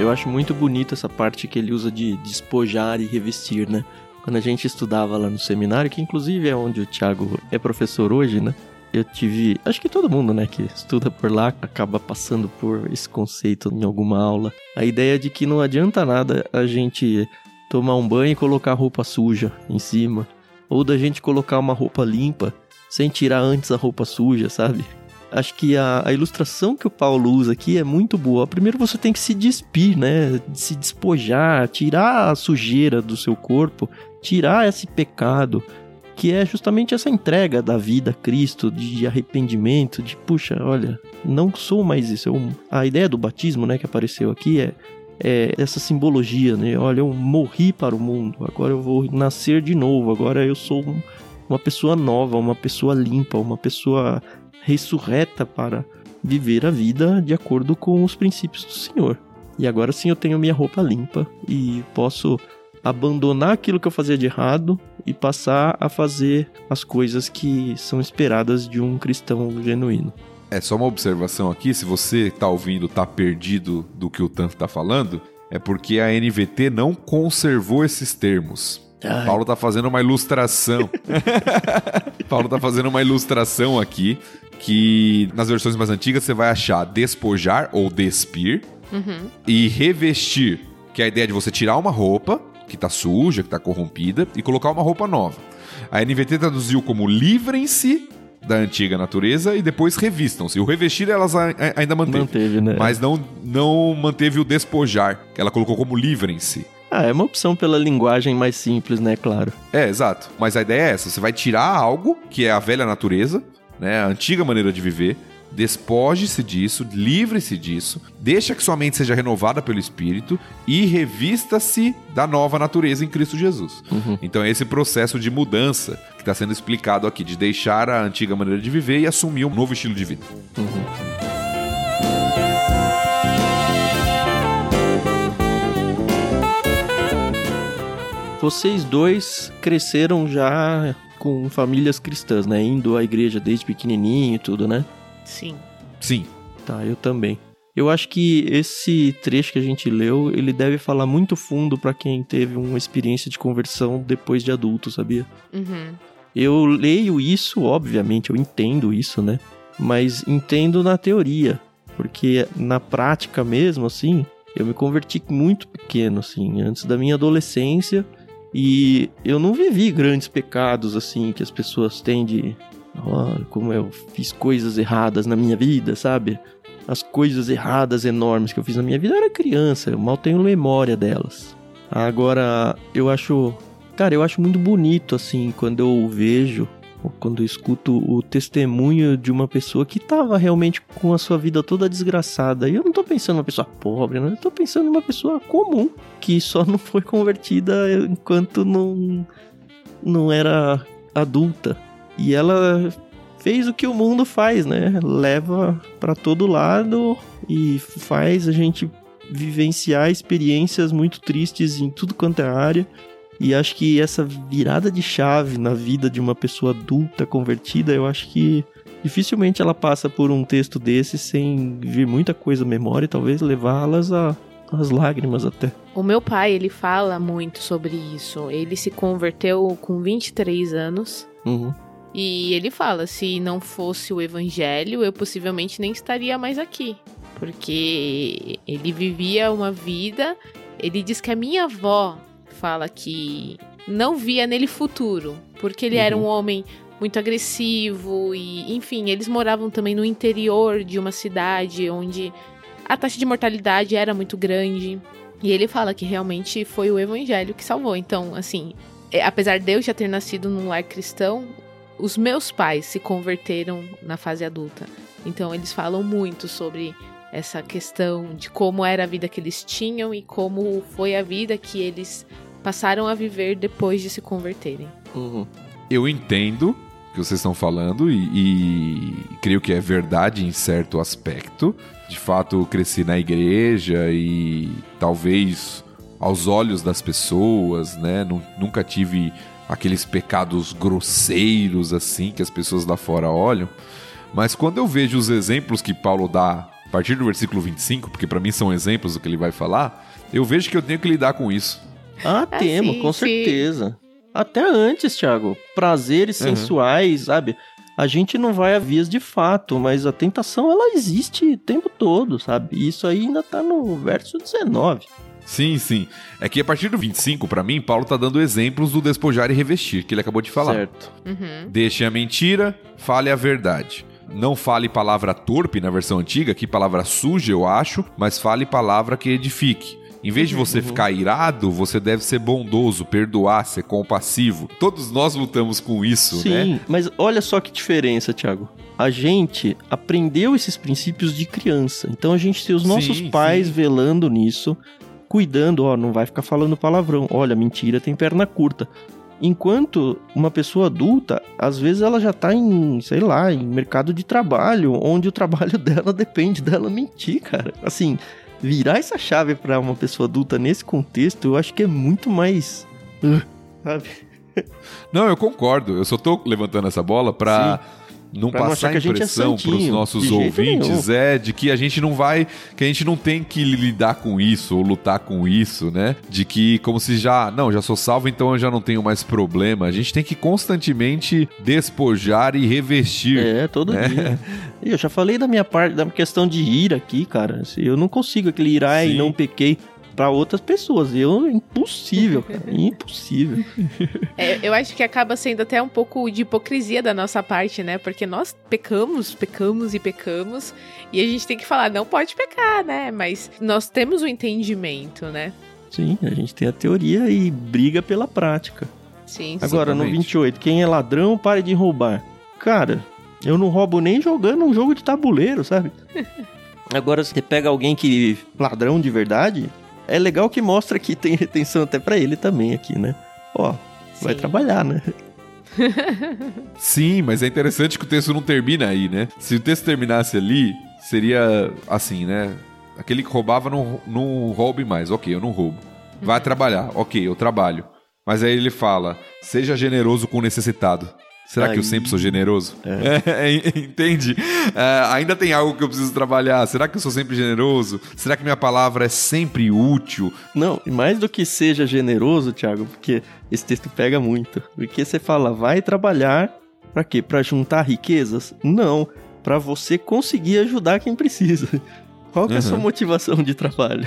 Eu acho muito bonito essa parte que ele usa de despojar e revestir, né? Quando a gente estudava lá no seminário, que inclusive é onde o Thiago é professor hoje, né? Eu tive, acho que todo mundo, né, que estuda por lá acaba passando por esse conceito em alguma aula. A ideia de que não adianta nada a gente tomar um banho e colocar roupa suja em cima, ou da gente colocar uma roupa limpa sem tirar antes a roupa suja, sabe? Acho que a, a, ilustração que o Paulo usa aqui é muito boa. Primeiro você tem que se despir, né? Se despojar, tirar a sujeira do seu corpo, tirar esse pecado, que é justamente essa entrega da vida a Cristo, de arrependimento, de puxa, olha, não sou mais isso. Eu, a ideia do batismo, né, que apareceu aqui é é, essa simbologia, né? Olha, eu morri para o mundo, agora eu vou nascer de novo, agora eu sou um, uma pessoa nova, uma pessoa limpa, uma pessoa ressurreta para viver a vida de acordo com os princípios do Senhor. E agora sim eu tenho minha roupa limpa e posso abandonar aquilo que eu fazia de errado e passar a fazer as coisas que são esperadas de um cristão genuíno. É só uma observação aqui, se você está ouvindo, está perdido do que o Tanto está falando, é porque a NVT não conservou esses termos. Ai. Paulo está fazendo uma ilustração. [LAUGHS] Paulo está fazendo uma ilustração aqui que nas versões mais antigas você vai achar despojar ou despir uhum. e revestir, que é a ideia de você tirar uma roupa que está suja, que está corrompida e colocar uma roupa nova. A NVT traduziu como livrem-se da antiga natureza e depois revistam-se. O revestir elas ainda manteve, manteve né? mas não, não manteve o despojar. Ela colocou como livrem-se. Ah, é uma opção pela linguagem mais simples, né? Claro. É, exato. Mas a ideia é essa: você vai tirar algo que é a velha natureza, né, a antiga maneira de viver, despoje-se disso, livre-se disso, deixa que sua mente seja renovada pelo Espírito e revista-se da nova natureza em Cristo Jesus. Uhum. Então é esse processo de mudança que está sendo explicado aqui, de deixar a antiga maneira de viver e assumir um novo estilo de vida. Uhum. Vocês dois cresceram já com famílias cristãs, né? Indo à igreja desde pequenininho e tudo, né? Sim. Sim. Tá, eu também. Eu acho que esse trecho que a gente leu, ele deve falar muito fundo para quem teve uma experiência de conversão depois de adulto, sabia? Uhum. Eu leio isso, obviamente, eu entendo isso, né? Mas entendo na teoria, porque na prática mesmo, assim, eu me converti muito pequeno, assim, antes da minha adolescência. E eu não vivi grandes pecados assim que as pessoas têm de. Como eu fiz coisas erradas na minha vida, sabe? As coisas erradas enormes que eu fiz na minha vida eu era criança, eu mal tenho memória delas. Agora, eu acho. Cara, eu acho muito bonito assim quando eu vejo quando eu escuto o testemunho de uma pessoa que estava realmente com a sua vida toda desgraçada. E eu não tô pensando numa pessoa pobre, né? Eu tô pensando numa pessoa comum, que só não foi convertida enquanto não, não era adulta. E ela fez o que o mundo faz, né? Leva para todo lado e faz a gente vivenciar experiências muito tristes em tudo quanto é área. E acho que essa virada de chave na vida de uma pessoa adulta convertida, eu acho que dificilmente ela passa por um texto desse sem vir muita coisa à memória e talvez levá-las a as lágrimas até. O meu pai, ele fala muito sobre isso. Ele se converteu com 23 anos. Uhum. E ele fala: se não fosse o evangelho, eu possivelmente nem estaria mais aqui. Porque ele vivia uma vida. Ele diz que a minha avó fala que não via nele futuro, porque ele uhum. era um homem muito agressivo e, enfim, eles moravam também no interior de uma cidade onde a taxa de mortalidade era muito grande. E ele fala que realmente foi o evangelho que salvou. Então, assim, é, apesar de eu já ter nascido num lar cristão, os meus pais se converteram na fase adulta. Então, eles falam muito sobre essa questão de como era a vida que eles tinham e como foi a vida que eles passaram a viver depois de se converterem. Uhum. Eu entendo que vocês estão falando e, e, creio que é verdade em certo aspecto. De fato, cresci na igreja e talvez aos olhos das pessoas, né? Nunca tive aqueles pecados grosseiros assim que as pessoas lá fora olham. Mas quando eu vejo os exemplos que Paulo dá a partir do versículo 25, porque para mim são exemplos do que ele vai falar, eu vejo que eu tenho que lidar com isso. Ah, ah temos, com certeza. Até antes, Thiago. Prazeres uhum. sensuais, sabe? A gente não vai a vias de fato, mas a tentação ela existe o tempo todo, sabe? E isso aí ainda tá no verso 19. Sim, sim. É que a partir do 25, para mim, Paulo tá dando exemplos do despojar e revestir, que ele acabou de falar. Certo. Uhum. Deixe a mentira, fale a verdade. Não fale palavra torpe na versão antiga, aqui palavra suja, eu acho, mas fale palavra que edifique. Em vez de você uhum. ficar irado, você deve ser bondoso, perdoar, ser compassivo. Todos nós lutamos com isso, Sim, né? Sim, mas olha só que diferença, Thiago. A gente aprendeu esses princípios de criança. Então a gente tem os nossos sim, pais sim. velando nisso, cuidando, ó, não vai ficar falando palavrão. Olha, mentira tem perna curta. Enquanto uma pessoa adulta, às vezes ela já tá em, sei lá, em mercado de trabalho, onde o [LAUGHS] trabalho dela depende dela mentir, cara. Assim, virar essa chave para uma pessoa adulta nesse contexto, eu acho que é muito mais. Uh, sabe? Não, eu concordo. Eu só tô levantando essa bola pra. Sim não pra passar não a impressão é para os nossos ouvintes é de que a gente não vai, que a gente não tem que lidar com isso ou lutar com isso, né? De que como se já, não, já sou salvo, então eu já não tenho mais problema. A gente tem que constantemente despojar e revestir. É, todo né? dia. Eu já falei da minha parte, da questão de ir aqui, cara. Eu não consigo aquele irar e não pequei para outras pessoas. Eu, impossível, cara. [LAUGHS] impossível. É, eu acho que acaba sendo até um pouco de hipocrisia da nossa parte, né? Porque nós pecamos, pecamos e pecamos. E a gente tem que falar, não pode pecar, né? Mas nós temos o um entendimento, né? Sim, a gente tem a teoria e briga pela prática. Sim, Agora, exatamente. no 28, quem é ladrão, pare de roubar. Cara, eu não roubo nem jogando um jogo de tabuleiro, sabe? [LAUGHS] Agora, você pega alguém que ladrão de verdade, é legal que mostra que tem retenção até para ele também aqui, né? Ó, Sim. vai trabalhar, né? [LAUGHS] Sim, mas é interessante que o texto não termina aí, né? Se o texto terminasse ali, seria assim, né? Aquele que roubava não, não roube mais. Ok, eu não roubo. Vai uhum. trabalhar. Ok, eu trabalho. Mas aí ele fala: seja generoso com o necessitado. Será Aí... que eu sempre sou generoso? É. [LAUGHS] É, entende? É, ainda tem algo que eu preciso trabalhar. Será que eu sou sempre generoso? Será que minha palavra é sempre útil? Não, e mais do que seja generoso, Thiago, porque esse texto pega muito. Porque você fala, vai trabalhar para quê? Para juntar riquezas? Não, para você conseguir ajudar quem precisa. Qual que é a sua motivação de trabalho?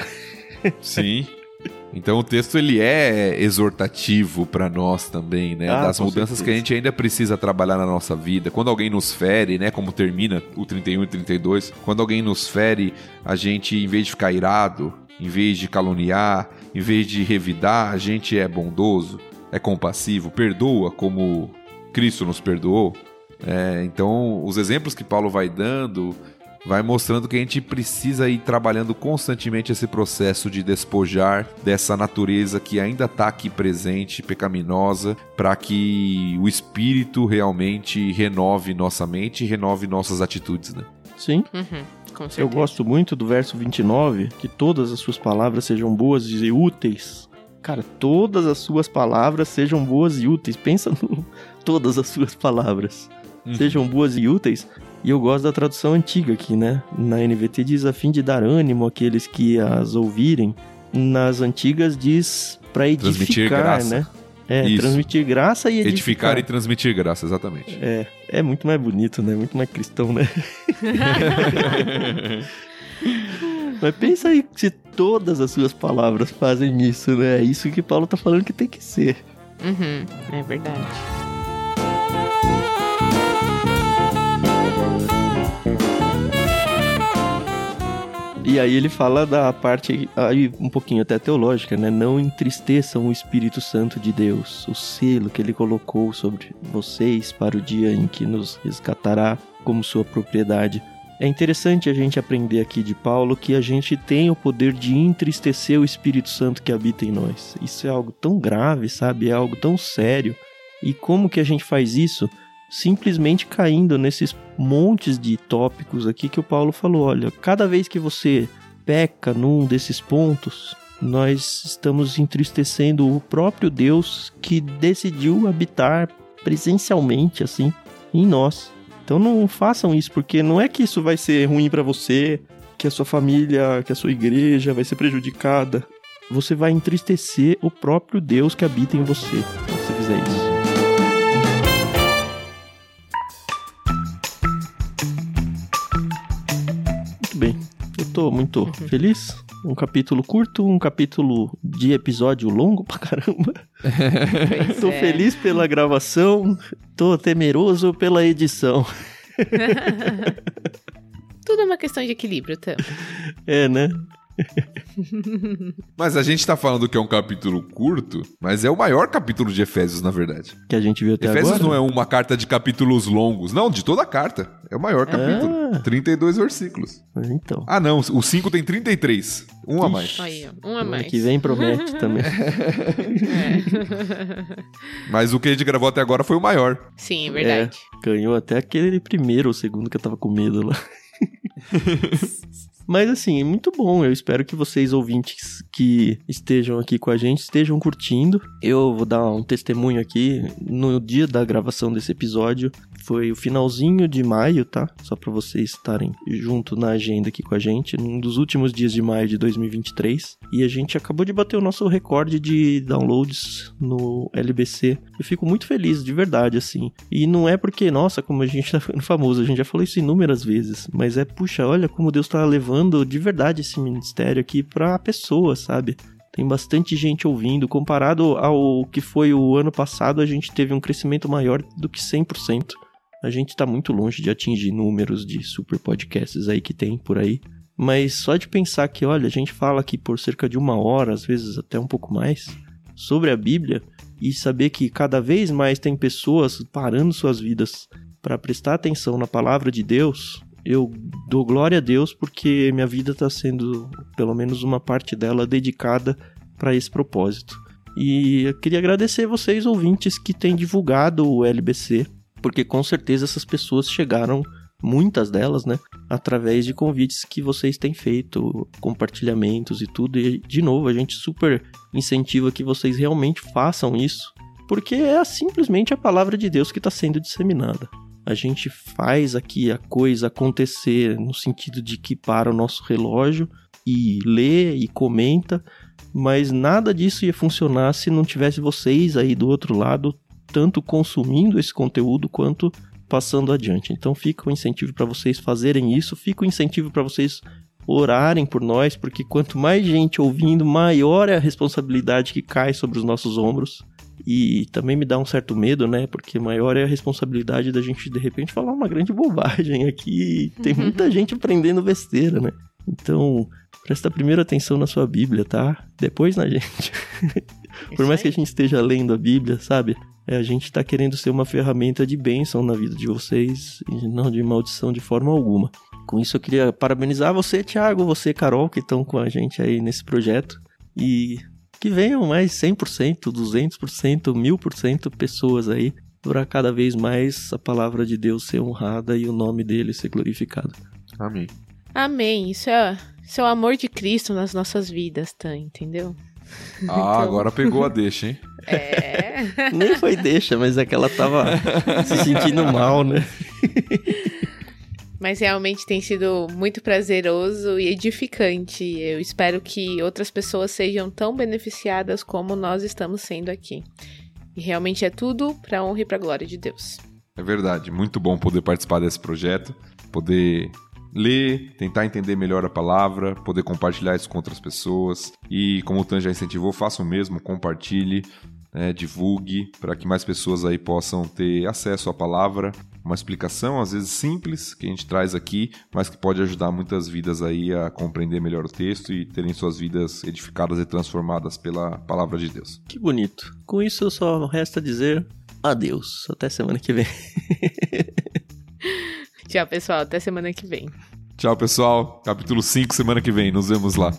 Sim. [LAUGHS] Então o texto ele é exortativo para nós também, né? Ah, das mudanças certeza. que a gente ainda precisa trabalhar na nossa vida. Quando alguém nos fere, né? Como termina o 31 e 32, quando alguém nos fere, a gente, em vez de ficar irado, em vez de caluniar, em vez de revidar, a gente é bondoso, é compassivo, perdoa como Cristo nos perdoou. É, então, os exemplos que Paulo vai dando vai mostrando que a gente precisa ir trabalhando constantemente esse processo de despojar dessa natureza que ainda está aqui presente, pecaminosa, para que o Espírito realmente renove nossa mente e renove nossas atitudes, né? Sim. Uhum, com certeza. Eu gosto muito do verso 29, que todas as suas palavras sejam boas e úteis. Cara, todas as suas palavras sejam boas e úteis. Pensa no [LAUGHS] todas as suas palavras. Sejam boas e úteis. E eu gosto da tradução antiga aqui, né? Na NVT diz a fim de dar ânimo àqueles que as ouvirem. Nas antigas diz para edificar, Transmitir graça. né? É, Isso. transmitir graça e edificar. Edificar e transmitir graça, exatamente. É, é muito mais bonito, né? Muito mais cristão, né? [LAUGHS] Mas pensa aí se todas as suas palavras fazem isso, né? É isso que Paulo tá falando que tem que ser. Uhum, é verdade. E aí ele fala da parte aí um pouquinho até teológica, né? Não entristeçam o Espírito Santo de Deus, o selo que ele colocou sobre vocês para o dia em que nos resgatará como sua propriedade. É interessante a gente aprender aqui de Paulo que a gente tem o poder de entristecer o Espírito Santo que habita em nós. Isso é algo tão grave, sabe? É algo tão sério. E como que a gente faz isso? Simplesmente caindo nesses montes de tópicos aqui que o Paulo falou. Olha, cada vez que você peca num desses pontos, nós estamos entristecendo o próprio Deus que decidiu habitar presencialmente, assim, em nós. Então não façam isso, porque não é que isso vai ser ruim pra você, que a sua família, que a sua igreja vai ser prejudicada. Você vai entristecer o próprio Deus que habita em você, se você fizer isso. Tô muito feliz. Um capítulo curto, um capítulo de episódio longo pra caramba. Tô é. feliz pela gravação, tô temeroso pela edição. [LAUGHS] Tudo é uma questão de equilíbrio, Tam. É, né? [LAUGHS] Mas a gente tá falando que é um capítulo curto, mas é o maior capítulo de Efésios, na verdade. Que a gente viu até Efésios agora. não é uma carta de capítulos longos. Não, de toda a carta. É o maior capítulo. Ah. 32 versículos. Então. Ah, não. O 5 tem 33. Um a mais. Aí, um a Ano mais. que vem promete [LAUGHS] também. É. Mas o que a gente gravou até agora foi o maior. Sim, é verdade. Ganhou até aquele primeiro ou segundo que eu tava com medo lá. [LAUGHS] Mas assim, é muito bom. Eu espero que vocês, ouvintes que estejam aqui com a gente, estejam curtindo. Eu vou dar um testemunho aqui. No dia da gravação desse episódio, foi o finalzinho de maio, tá? Só pra vocês estarem junto na agenda aqui com a gente. Num dos últimos dias de maio de 2023. E a gente acabou de bater o nosso recorde de downloads no LBC. Eu fico muito feliz, de verdade, assim. E não é porque, nossa, como a gente tá ficando famoso, a gente já falou isso inúmeras vezes. Mas é, puxa, olha como Deus tá levando de verdade esse ministério aqui pra pessoa, sabe? Tem bastante gente ouvindo. Comparado ao que foi o ano passado, a gente teve um crescimento maior do que 100%. A gente tá muito longe de atingir números de super podcasts aí que tem por aí. Mas só de pensar que, olha, a gente fala aqui por cerca de uma hora, às vezes até um pouco mais, sobre a Bíblia e saber que cada vez mais tem pessoas parando suas vidas para prestar atenção na palavra de Deus, eu dou glória a Deus porque minha vida está sendo, pelo menos uma parte dela, dedicada para esse propósito. E eu queria agradecer vocês, ouvintes, que têm divulgado o LBC, porque com certeza essas pessoas chegaram, muitas delas, né, através de convites que vocês têm feito, compartilhamentos e tudo. E, de novo, a gente super incentiva que vocês realmente façam isso, porque é simplesmente a palavra de Deus que está sendo disseminada. A gente faz aqui a coisa acontecer no sentido de que para o nosso relógio e lê e comenta, mas nada disso ia funcionar se não tivesse vocês aí do outro lado, tanto consumindo esse conteúdo quanto passando adiante. Então fica o incentivo para vocês fazerem isso, fica o incentivo para vocês orarem por nós, porque quanto mais gente ouvindo, maior é a responsabilidade que cai sobre os nossos ombros. E também me dá um certo medo, né? Porque maior é a responsabilidade da gente de repente falar uma grande bobagem aqui. Tem muita gente aprendendo besteira, né? Então, presta primeiro atenção na sua Bíblia, tá? Depois na gente. [LAUGHS] Por mais que a gente esteja lendo a Bíblia, sabe? É, a gente tá querendo ser uma ferramenta de bênção na vida de vocês e não de maldição de forma alguma. Com isso eu queria parabenizar você, Thiago, você, Carol, que estão com a gente aí nesse projeto. E que venham mais 100%, 200%, 1000% pessoas aí para cada vez mais a palavra de Deus ser honrada e o nome dele ser glorificado. Amém. Amém. Isso é, isso é o amor de Cristo nas nossas vidas, tá? Entendeu? [LAUGHS] Ah, Então- agora pegou a deixa, hein? É. [LAUGHS] Nem foi deixa, mas é que ela tava se sentindo mal, né? Mas realmente tem sido muito prazeroso e edificante. Eu espero que outras pessoas sejam tão beneficiadas como nós estamos sendo aqui. E realmente é tudo para honra e para glória de Deus. É verdade, muito bom poder participar desse projeto, poder ler, tentar entender melhor a palavra, poder compartilhar isso com outras pessoas. E como o Tan já incentivou, faça o mesmo, compartilhe, né, divulgue, para que mais pessoas aí possam ter acesso à palavra. Uma explicação, às vezes simples, que a gente traz aqui, mas que pode ajudar muitas vidas aí a compreender melhor o texto e terem suas vidas edificadas e transformadas pela palavra de Deus. Que bonito. Com isso só resta dizer adeus. Até semana que vem. [LAUGHS] [LAUGHS] Tchau, pessoal. Até semana que vem. Tchau, pessoal. Capítulo 5, semana que vem. Nos vemos lá.